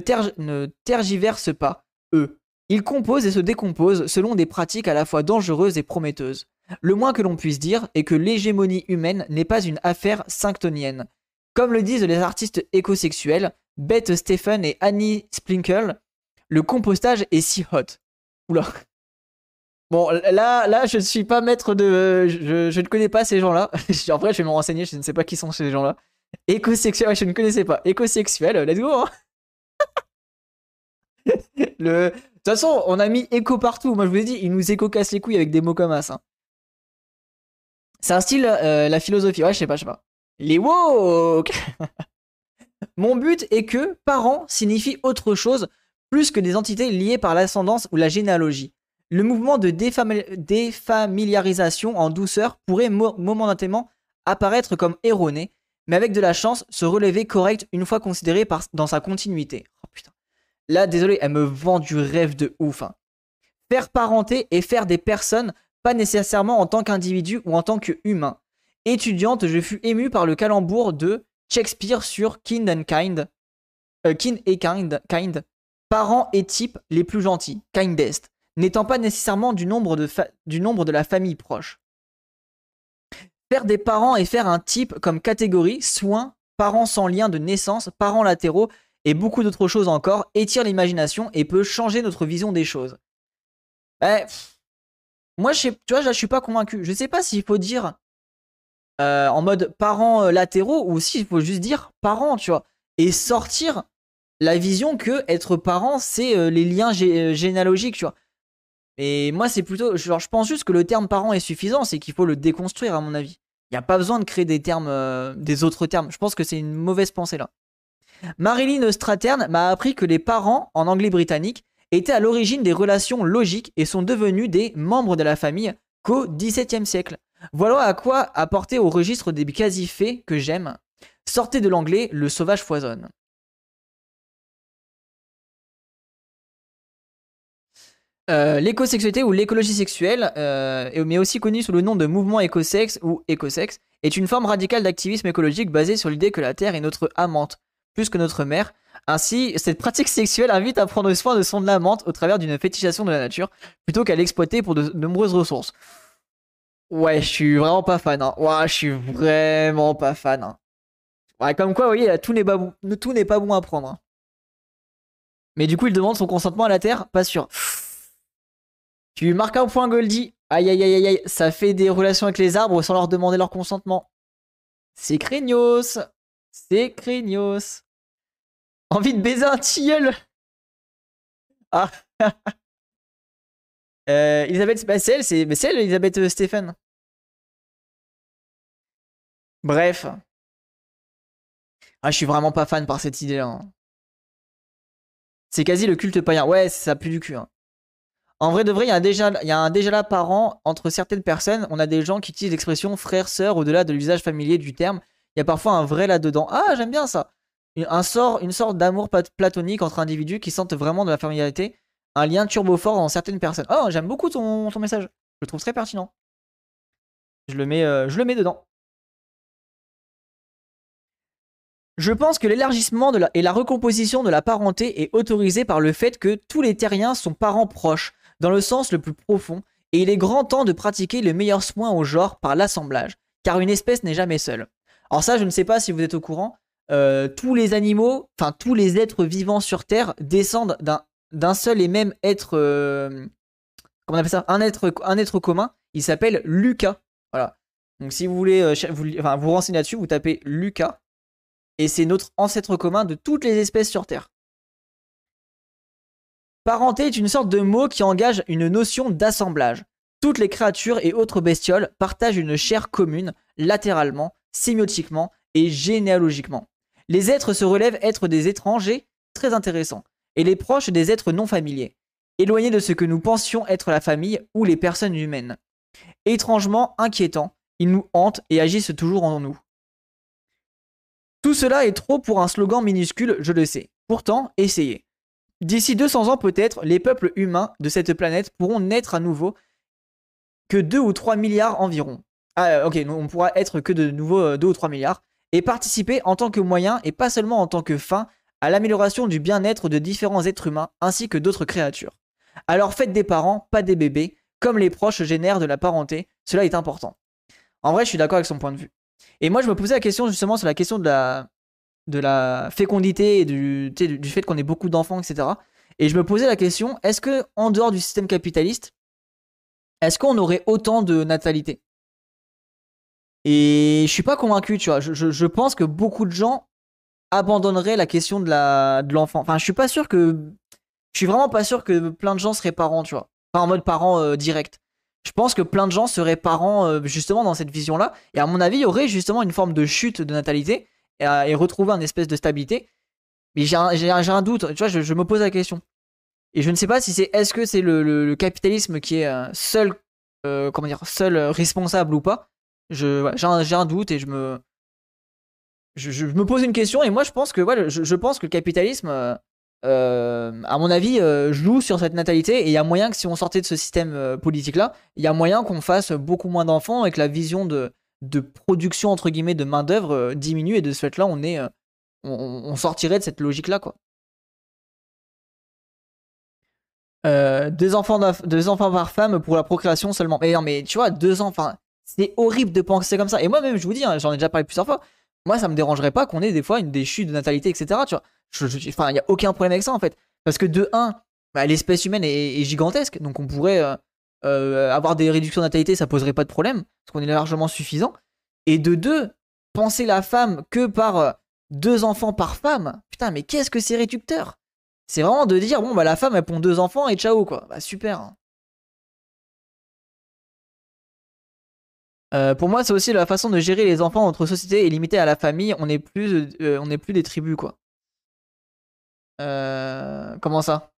tergiversent pas, eux. Ils composent et se décomposent selon des pratiques à la fois dangereuses et prometteuses. Le moins que l'on puisse dire est que l'hégémonie humaine n'est pas une affaire synctonienne. Comme le disent les artistes écosexuels, Beth Stephen et Annie Splinkle, le compostage est si hot. Oula. Bon, là, là, je ne suis pas maître de. Je, ne connais pas ces gens-là. [laughs] en vrai, je vais me renseigner, je ne sais pas qui sont ces gens-là. Écosexuel, je ne connaissais pas. Écosexuel, let's go. Hein. [laughs] De toute façon, on a mis éco partout. Moi, je vous ai dit, ils nous éco-cassent les couilles avec des mots comme ça. Hein. C'est un style, euh, la philosophie. Ouais, je sais pas, je sais pas. Les woke [laughs] Mon but est que parents signifie autre chose plus que des entités liées par l'ascendance ou la généalogie. Le mouvement de défamiliarisation en douceur pourrait momentanément apparaître comme erroné, mais avec de la chance, se relever correct une fois considéré dans sa continuité. Oh putain. Là, désolé, elle me vend du rêve de ouf. Hein. Faire parenter et faire des personnes, pas nécessairement en tant qu'individu ou en tant qu'humain. Étudiante, je fus ému par le calembour de Shakespeare sur Kind and Kind. Euh, kin et kind, kind. Parents et types les plus gentils, kindest, n'étant pas nécessairement du nombre, de du nombre de la famille proche. Faire des parents et faire un type comme catégorie, soins, parents sans lien de naissance, parents latéraux et beaucoup d'autres choses encore étire l'imagination et peut changer notre vision des choses. Eh, moi, tu vois, je suis pas convaincu. Je sais pas s'il faut dire euh, en mode parents euh, latéraux ou si il faut juste dire parents, tu vois, et sortir la vision que être parent c'est euh, les liens généalogiques, tu vois. Et moi c'est plutôt, genre je pense juste que le terme parent est suffisant, c'est qu'il faut le déconstruire à mon avis. Il n'y a pas besoin de créer des termes, des autres termes. Je pense que c'est une mauvaise pensée là. Marilyn Stratern m'a appris que les parents en anglais britannique étaient à l'origine des relations logiques et sont devenus des membres de la famille qu'au XVIIe siècle. Voilà à quoi apporter au registre des quasi-faits que j'aime. Sortez de l'anglais, le sauvage foisonne. Euh, l'écosexualité ou l'écologie sexuelle, euh, mais aussi connue sous le nom de mouvement écosexe ou écosexe, est une forme radicale d'activisme écologique basée sur l'idée que la Terre est notre amante, plus que notre mère. Ainsi, cette pratique sexuelle invite à prendre soin de son amante au travers d'une fétichisation de la nature, plutôt qu'à l'exploiter pour de nombreuses ressources. Ouais, je suis vraiment pas fan. Hein. Ouais, je suis vraiment pas fan. Hein. Ouais, comme quoi, vous voyez, tout n'est pas, bon, tout n'est pas bon à prendre. Hein. Mais du coup, il demande son consentement à la Terre Pas sûr. Tu marques un point, Goldie. Aïe, aïe, aïe, aïe, ça fait des relations avec les arbres sans leur demander leur consentement. C'est craignos. C'est craignos. Envie de baiser un tilleul Ah [laughs] euh, Elisabeth, bah, c'est Elisabeth euh, Stéphane. Bref. Ah, je suis vraiment pas fan par cette idée-là. Hein. C'est quasi le culte païen. Ouais, ça pue du cul. Hein. En vrai de vrai, il y, a un déjà là par entre certaines personnes. On a des gens qui utilisent l'expression frère-sœur au-delà de l'usage familier du terme. Il y a parfois un vrai là-dedans. Ah, j'aime bien ça. une, un sort, une sorte d'amour platonique entre individus qui sentent vraiment de la familiarité, un lien turbo fort dans certaines personnes. Oh, j'aime beaucoup ton, ton, message. Je le trouve très pertinent. Je le mets, euh, je le mets dedans. Je pense que l'élargissement et la recomposition de la parenté est autorisé par le fait que tous les terriens sont parents proches, dans le sens le plus profond, et il est grand temps de pratiquer le meilleur soin au genre par l'assemblage, car une espèce n'est jamais seule. Alors ça, je ne sais pas si vous êtes au courant, euh, tous les animaux, enfin tous les êtres vivants sur Terre descendent d'un seul et même être, euh, comment on appelle ça, un être, un être commun. Il s'appelle Lucas. Voilà. Donc si vous voulez euh, vous, vous renseigner là-dessus, vous tapez Lucas et c'est notre ancêtre commun de toutes les espèces sur Terre. Parenté est une sorte de mot qui engage une notion d'assemblage. Toutes les créatures et autres bestioles partagent une chair commune, latéralement, sémiotiquement et généalogiquement. Les êtres se relèvent être des étrangers très intéressants, et les proches des êtres non familiers, éloignés de ce que nous pensions être la famille ou les personnes humaines. Étrangement inquiétants, ils nous hantent et agissent toujours en nous. Tout cela est trop pour un slogan minuscule, je le sais. Pourtant, essayez. D'ici 200 ans peut-être, les peuples humains de cette planète pourront naître à nouveau que 2 ou 3 milliards environ. Ah ok, on pourra être que de nouveau 2 ou 3 milliards. Et participer en tant que moyen et pas seulement en tant que fin à l'amélioration du bien-être de différents êtres humains ainsi que d'autres créatures. Alors faites des parents, pas des bébés, comme les proches génèrent de la parenté, cela est important. En vrai, je suis d'accord avec son point de vue. Et moi, je me posais la question justement sur la question de la, de la fécondité et du, du fait qu'on ait beaucoup d'enfants, etc. Et je me posais la question, est-ce que en dehors du système capitaliste, est-ce qu'on aurait autant de natalité? Et je suis pas convaincu, tu vois. Je, je, pense que beaucoup de gens abandonneraient la question de la de l'enfant. Enfin, je suis pas sûr que je suis vraiment pas sûr que plein de gens seraient parents, tu vois. Pas en mode parents euh, direct je pense que plein de gens seraient parents euh, justement dans cette vision-là. Et à mon avis, il y aurait justement une forme de chute de natalité et, et retrouver un espèce de stabilité. Mais j'ai un, doute, tu vois, je, me pose la question. Et je ne sais pas si c'est est-ce que c'est le, capitalisme qui est euh, seul, euh, comment dire, seul responsable ou pas? J'ai un, doute et je me, je, me pose une question et moi je pense que je, je pense que le capitalisme euh, à mon avis, euh, joue sur cette natalité. Et il y a moyen que si on sortait de ce système euh, politique-là, il y a moyen qu'on fasse beaucoup moins d'enfants et que la vision de, de production, entre guillemets, de main-d'œuvre diminue. Et de ce fait-là, on, est, on, sortirait de cette logique-là, quoi. deux, enfants deux enfants par femme pour la procréation seulement. Mais non, mais tu vois, deux enfants, c'est horrible de penser comme ça. Et moi-même, je vous dis, hein, j'en ai déjà parlé plusieurs fois. Moi, ça me dérangerait pas qu'on ait des fois une des chutes de natalité, etc. Enfin, il n'y a aucun problème avec ça en fait. Parce que de 1, bah, l'espèce humaine est, gigantesque, donc on pourrait euh, euh, avoir des réductions de natalité, ça poserait pas de problème, parce qu'on est largement suffisant. Et de 2, penser la femme que par euh, deux enfants par femme, putain, mais qu'est-ce que c'est réducteur? C'est vraiment de dire, bon, bah la femme elle pond deux enfants et ciao quoi. Bah super. Hein. pour moi, c'est aussi la façon de gérer les enfants entre société et limité à la famille. On n'est plus, plus des tribus, quoi. Euh, comment ça?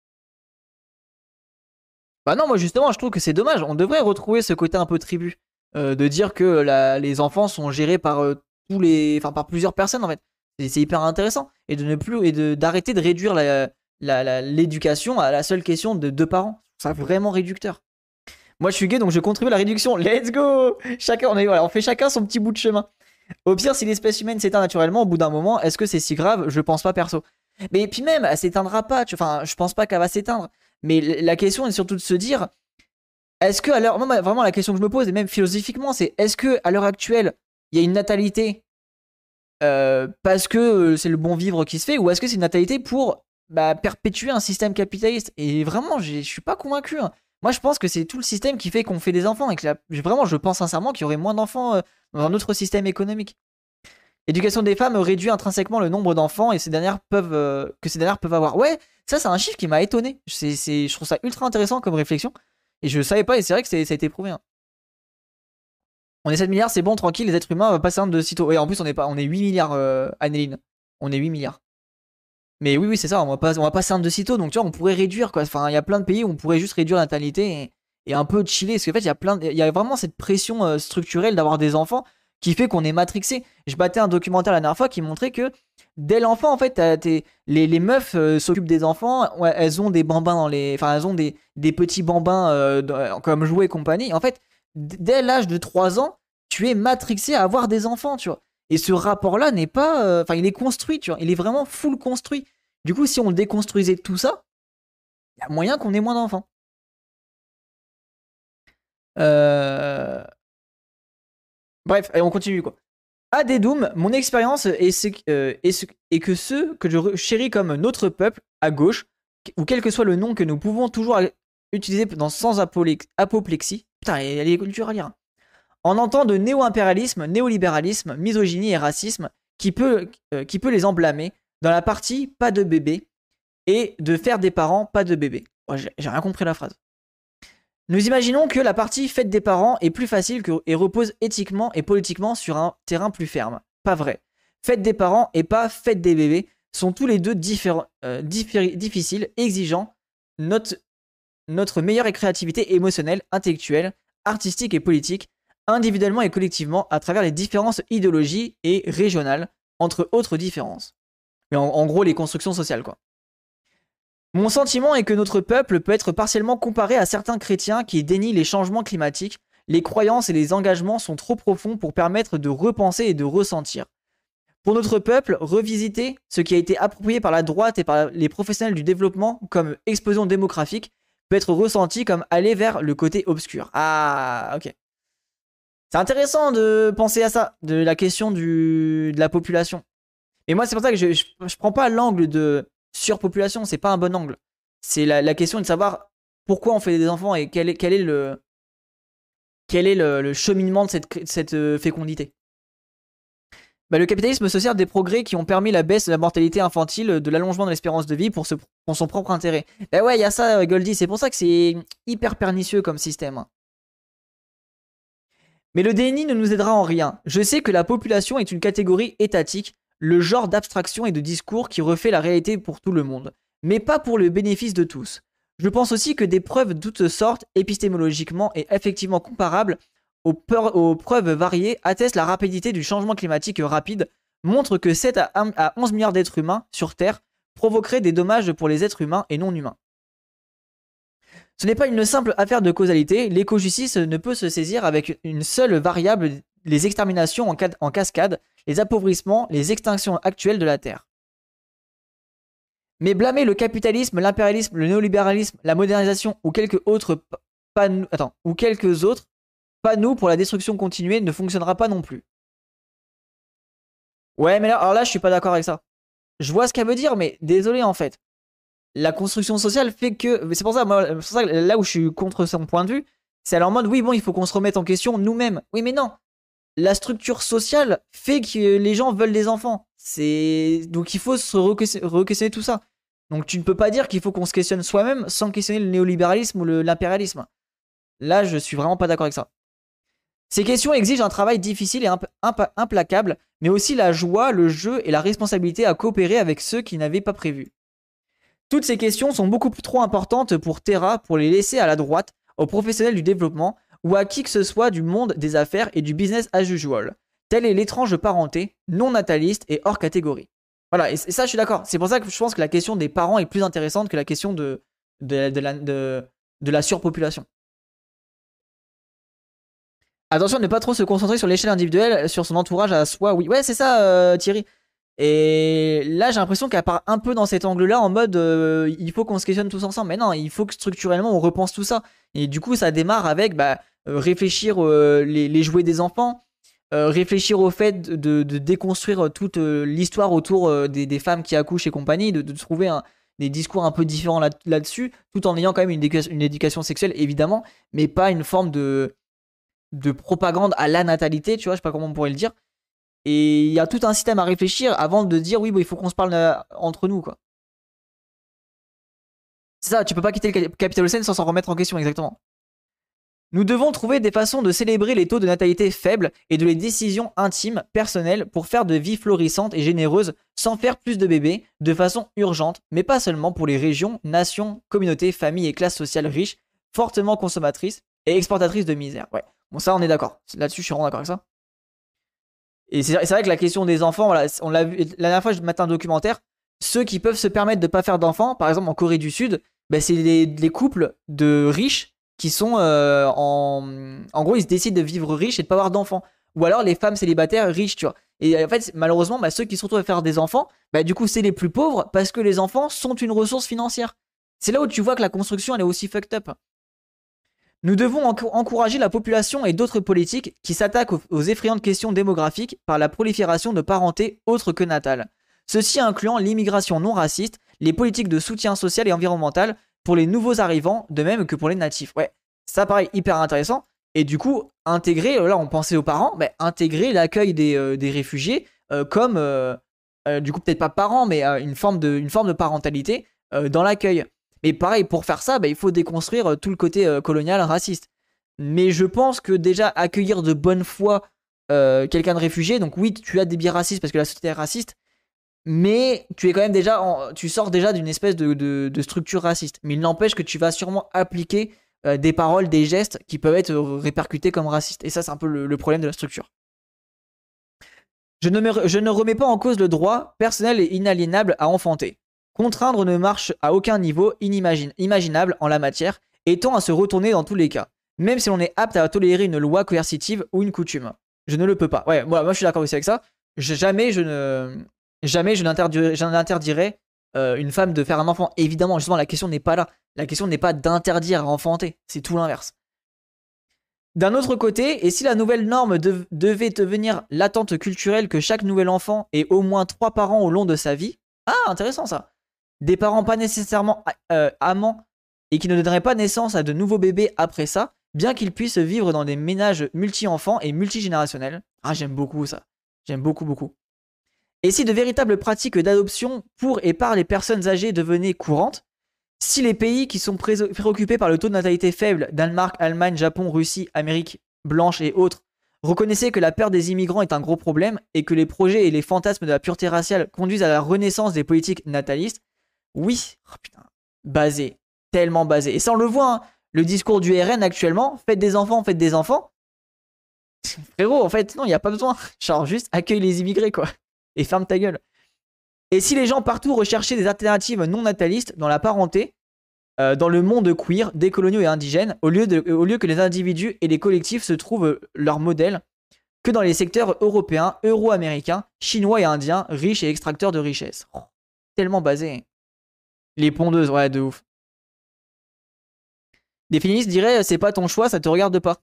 Bah non, moi justement, je trouve que c'est dommage. On devrait retrouver ce côté un peu tribu. Euh, de dire que les enfants sont gérés par euh, tous les, enfin par plusieurs personnes en fait. C'est hyper intéressant et de ne plus et d'arrêter de, réduire l'éducation à la seule question de deux parents. C'est vraiment réducteur. Moi, je suis gay, donc je contribue à la réduction. Let's go Chacun, on, est, voilà, on fait chacun son petit bout de chemin. Au pire, si l'espèce humaine s'éteint naturellement, au bout d'un moment, est-ce que c'est si grave? Je pense pas perso. Mais puis même, elle s'éteindra pas. Enfin, je pense pas qu'elle va s'éteindre. Mais la question est surtout de se dire, est-ce que à l'heure, vraiment la question que je me pose, et même philosophiquement, c'est est-ce que à l'heure actuelle, il y a une natalité euh, parce que euh, c'est le bon vivre qui se fait, ou est-ce que c'est une natalité pour bah, perpétuer un système capitaliste? Et vraiment, je suis pas convaincu. Hein. Moi, je pense que c'est tout le système qui fait qu'on fait des enfants, et que vraiment, je pense sincèrement qu'il y aurait moins d'enfants euh, dans un autre système économique. L'éducation des femmes réduit intrinsèquement le nombre d'enfants et ces dernières peuvent, euh, que ces dernières peuvent avoir. Ouais, ça c'est un chiffre qui m'a étonné. Je trouve ça ultra intéressant comme réflexion. Et je savais pas, et c'est vrai que ça a été prouvé. Hein. On est 7 milliards, c'est bon, tranquille, les êtres humains vont passer un de sitôt. Et en plus, on est, pas, on est 8 milliards, euh, On est 8 milliards. Mais oui, oui, c'est ça, on va, pas, on va passer un de sitôt, donc tu vois, on pourrait réduire, quoi. Enfin, il y a plein de pays où on pourrait juste réduire la et, un peu chiller. Parce qu'en fait, il y a plein, il y a vraiment cette pression euh, structurelle d'avoir des enfants qui fait qu'on est matrixé. Je battais un documentaire la dernière fois qui montrait que dès l'enfant, en fait, les, les, meufs euh, s'occupent des enfants, elles ont des bambins dans les. Enfin, elles ont des, des petits bambins euh, comme jouets et compagnie. En fait, dès l'âge de 3 ans, tu es matrixé à avoir des enfants, tu vois. Et ce rapport-là n'est pas. Euh, enfin, il est construit, tu vois. Il est vraiment full construit. Du coup, si on déconstruisait tout ça, il y a moyen qu'on ait moins d'enfants. Euh... Bref, allez, on continue quoi. À Doom, mon expérience est, euh, que ceux que je chéris comme notre peuple, à gauche, ou quel que soit le nom que nous pouvons toujours utiliser dans sans apoplexie, putain, elle est culture à lire. En entend de néo-impérialisme, néolibéralisme, misogynie et racisme qui peut, euh, qui peut les emblâmer dans la partie pas de bébé et de faire des parents pas de bébé. J'ai rien compris la phrase. Nous imaginons que la partie fête des parents est plus facile que, et repose éthiquement et politiquement sur un terrain plus ferme. Pas vrai. Fête des parents et pas fête des bébés sont tous les deux euh, difficiles, exigeants, notre, notre meilleure créativité émotionnelle, intellectuelle, artistique et politique, individuellement et collectivement à travers les différences idéologiques et régionales, entre autres différences. Mais en gros, les constructions sociales, quoi. Mon sentiment est que notre peuple peut être partiellement comparé à certains chrétiens qui dénient les changements climatiques. Les croyances et les engagements sont trop profonds pour permettre de repenser et de ressentir. Pour notre peuple, revisiter ce qui a été approprié par la droite et par les professionnels du développement comme explosion démographique peut être ressenti comme aller vers le côté obscur. Ah, ok. C'est intéressant de penser à ça, de la question de la population. Et moi, c'est pour ça que je, je prends pas l'angle de surpopulation, c'est pas un bon angle. C'est la, question de savoir pourquoi on fait des enfants et quel est, le quel cheminement de cette, euh, fécondité. Bah, le capitalisme se sert des progrès qui ont permis la baisse de la mortalité infantile, de l'allongement de l'espérance de vie pour, son propre intérêt. Bah ouais, il y a ça, euh, Goldie, c'est pour ça que c'est hyper pernicieux comme système. Mais le déni ne nous aidera en rien. Je sais que la population est une catégorie étatique, le genre d'abstraction et de discours qui refait la réalité pour tout le monde, mais pas pour le bénéfice de tous. Je pense aussi que des preuves de toutes sortes, épistémologiquement et effectivement comparables aux, preuves variées, attestent la rapidité du changement climatique rapide, montrent que 7 à 11 milliards d'êtres humains sur Terre provoqueraient des dommages pour les êtres humains et non humains. Ce n'est pas une simple affaire de causalité, l'éco-justice ne peut se saisir avec une seule variable, les exterminations en cascade, les appauvrissements, les extinctions actuelles de la Terre. Mais blâmer le capitalisme, l'impérialisme, le néolibéralisme, la modernisation ou quelques autres pas nous, attends, ou quelques autres pour la destruction continuée ne fonctionnera pas non plus. Ouais, mais là, alors là, je suis pas d'accord avec ça. Je vois ce qu'elle veut dire, mais désolé en fait. La construction sociale fait que. C'est pour ça, moi, ça, là où je suis contre son point de vue, c'est alors en mode oui, bon, il faut qu'on se remette en question nous-mêmes. Oui, mais non la structure sociale fait que les gens veulent des enfants. Donc il faut se re-questionner tout ça. Donc tu ne peux pas dire qu'il faut qu'on se questionne soi-même sans questionner le néolibéralisme ou l'impérialisme. Là, je suis vraiment pas d'accord avec ça. Ces questions exigent un travail difficile et implacable, mais aussi la joie, le jeu et la responsabilité à coopérer avec ceux qui n'avaient pas prévu. Toutes ces questions sont beaucoup trop importantes pour Terra pour les laisser à la droite, aux professionnels du développement, ou à qui que ce soit du monde des affaires et du business as usual. Telle est l'étrange parenté, non nataliste et hors catégorie. Voilà, et ça je suis d'accord. C'est pour ça que je pense que la question des parents est plus intéressante que la question de, de, la, de, la surpopulation. Attention, ne pas trop se concentrer sur l'échelle individuelle, sur son entourage à soi. Oui, ouais, c'est ça, euh, Thierry. Et là, j'ai l'impression qu'elle part un peu dans cet angle-là, en mode euh, il faut qu'on se questionne tous ensemble. Mais non, il faut que structurellement on repense tout ça. Et du coup, ça démarre avec bah, réfléchir euh, les, jouets des enfants, euh, réfléchir au fait de, déconstruire toute l'histoire autour des, femmes qui accouchent et compagnie, de, trouver des discours un peu différents là-dessus, tout en ayant quand même une éducation, sexuelle, évidemment, mais pas une forme de, de propagande à la natalité, tu vois, je sais pas comment on pourrait le dire. Et il y a tout un système à réfléchir avant de dire oui, il faut qu'on se parle entre nous, quoi. C'est ça, tu peux pas quitter le capital sans s'en remettre en question, exactement. Nous devons trouver des façons de célébrer les taux de natalité faibles et de les décisions intimes, personnelles, pour faire de vie florissante et généreuse sans faire plus de bébés, de façon urgente, mais pas seulement pour les régions, nations, communautés, familles et classes sociales riches, fortement consommatrices et exportatrices de misère. Ouais, bon ça on est d'accord. Là-dessus je suis vraiment d'accord avec ça. Et c'est vrai que la question des enfants, on l'a vu la dernière fois, je mettais un documentaire. Ceux qui peuvent se permettre de pas faire d'enfants, par exemple en Corée du Sud, ben, c'est les couples de riches qui sont euh, en. En gros, ils décident de vivre riches et de pas avoir d'enfants. Ou alors les femmes célibataires riches, tu vois. Et en fait, malheureusement, bah, ceux qui se retrouvent à faire des enfants, bah, du coup, c'est les plus pauvres parce que les enfants sont une ressource financière. C'est là où tu vois que la construction, elle est aussi fucked up. Nous devons enco- encourager la population et d'autres politiques qui s'attaquent aux, effrayantes questions démographiques par la prolifération de parenté autres que natale. Ceci incluant l'immigration non raciste, les politiques de soutien social et environnemental pour les nouveaux arrivants, de même que pour les natifs. Ouais, ça paraît hyper intéressant. Et du coup, intégrer, euh, là on pensait aux parents, mais intégrer l'accueil des, euh, réfugiés euh, comme, du coup peut-être pas parents, mais une, forme de, parentalité dans l'accueil. Mais pareil, pour faire ça, bah, il faut déconstruire tout le côté colonial raciste. Mais je pense que déjà accueillir de bonne foi quelqu'un de réfugié, donc oui, tu as des biais racistes parce que la société est raciste, mais tu es quand même déjà, tu sors déjà d'une espèce de, structure raciste. Mais il n'empêche que tu vas sûrement appliquer euh, des paroles, des gestes qui peuvent être répercutés comme racistes. Et ça, c'est un peu le, problème de la structure. Je ne, remets pas en cause le droit personnel et inaliénable à enfanter. Contraindre ne marche à aucun niveau imaginable en la matière et tend à se retourner dans tous les cas, même si l'on est apte à tolérer une loi coercitive ou une coutume. Je ne le peux pas. Ouais, moi, je suis d'accord aussi avec ça. Jamais je ne, jamais je n'interdirai, euh, une femme de faire un enfant. Évidemment, justement, la question n'est pas là. La question n'est pas d'interdire à enfanter. C'est tout l'inverse. D'un autre côté, et si la nouvelle norme dev- devait devenir l'attente culturelle que chaque nouvel enfant ait au moins trois parents au long de sa vie, ah, intéressant ça. Des parents pas nécessairement euh, amants et qui ne donneraient pas naissance à de nouveaux bébés après ça, bien qu'ils puissent vivre dans des ménages multi-enfants et multigénérationnels. Ah, j'aime beaucoup ça. J'aime beaucoup, beaucoup. Et si de véritables pratiques d'adoption pour et par les personnes âgées devenaient courantes, si les pays qui sont pré- préoccupés par le taux de natalité faible, Danemark, Allemagne, Japon, Russie, Amérique blanche et autres, reconnaissaient que la peur des immigrants est un gros problème et que les projets et les fantasmes de la pureté raciale conduisent à la renaissance des politiques natalistes, oui, oh putain, basé, tellement basé. Et ça on le voit, hein, le discours du RN actuellement, faites des enfants, faites des enfants. Frérot, en fait, non, il n'y a pas besoin. Genre, juste accueille les immigrés, quoi. Et ferme ta gueule. Et si les gens partout recherchaient des alternatives non natalistes dans la parenté, euh, dans le monde queer, décoloniaux et indigènes, au lieu, de, au lieu que les individus et les collectifs se trouvent leur modèle, que dans les secteurs européens, euro-américains, chinois et indiens, riches et extracteurs de richesses. Oh, tellement basé. Les pondeuses, ouais, de ouf. Les féministes diraient c'est pas ton choix, ça te regarde pas.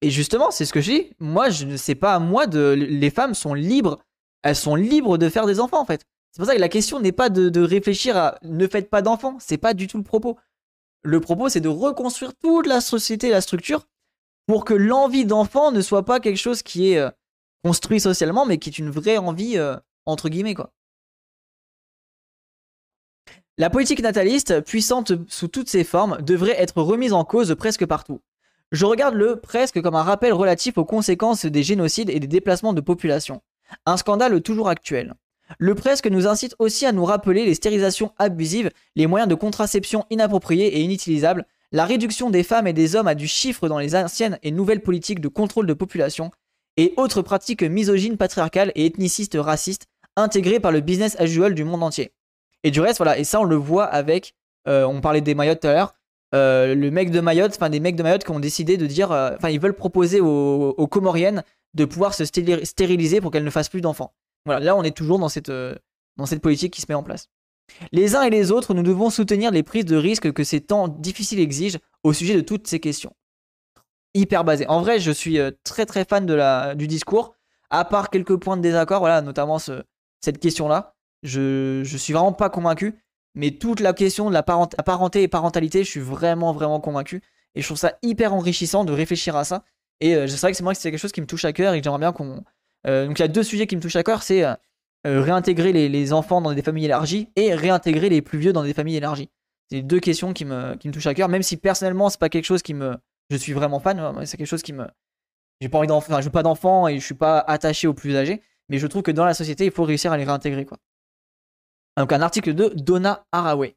Et justement, c'est ce que je dis. Moi, je ne sais pas à moi de. Les femmes sont libres. Elles sont libres de faire des enfants, en fait. C'est pour ça que la question n'est pas de, réfléchir à ne faites pas d'enfants. C'est pas du tout le propos. Le propos, c'est de reconstruire toute la société, la structure, pour que l'envie d'enfant ne soit pas quelque chose qui est euh, construit socialement, mais qui est une vraie envie, euh, entre guillemets, quoi. La politique nataliste, puissante sous toutes ses formes, devrait être remise en cause presque partout. Je regarde le presque comme un rappel relatif aux conséquences des génocides et des déplacements de population. Un scandale toujours actuel. Le presque nous incite aussi à nous rappeler les stérilisations abusives, les moyens de contraception inappropriés et inutilisables, la réduction des femmes et des hommes à du chiffre dans les anciennes et nouvelles politiques de contrôle de population, et autres pratiques misogynes, patriarcales et ethnicistes racistes intégrées par le business as usual du monde entier. Et du reste, voilà, et ça on le voit avec, euh, on parlait des Mayotte tout à l'heure, euh, le mec de Mayotte, enfin des mecs de Mayotte qui ont décidé de dire, euh, enfin ils veulent proposer aux, aux Comoriennes de pouvoir se stéri- stériliser pour qu'elles ne fassent plus d'enfants. Voilà, là on est toujours dans cette, euh, dans cette politique qui se met en place. Les uns et les autres, nous devons soutenir les prises de risques que ces temps difficiles exigent au sujet de toutes ces questions. Hyper basé. En vrai, je suis euh, très très fan de la, du discours, à part quelques points de désaccord, voilà, notamment ce- cette question-là. Je, je suis vraiment pas convaincu, mais toute la question de la parenté et parentalité, je suis vraiment vraiment convaincu. Et je trouve ça hyper enrichissant de réfléchir à ça. Et euh, c'est vrai que c'est moi que c'est quelque chose qui me touche à cœur et que j'aimerais bien qu'on. Euh, donc il y a deux sujets qui me touchent à cœur, c'est euh, réintégrer les, les enfants dans des familles élargies et réintégrer les plus vieux dans des familles élargies. C'est deux questions qui me, qui me touchent à cœur, même si personnellement c'est pas quelque chose qui me, je suis vraiment fan, c'est quelque chose qui me, j'ai pas envie d'enfants, enfin, je veux pas d'enfants et je suis pas attaché aux plus âgés, mais je trouve que dans la société il faut réussir à les réintégrer quoi. Donc un article de Donna Haraway.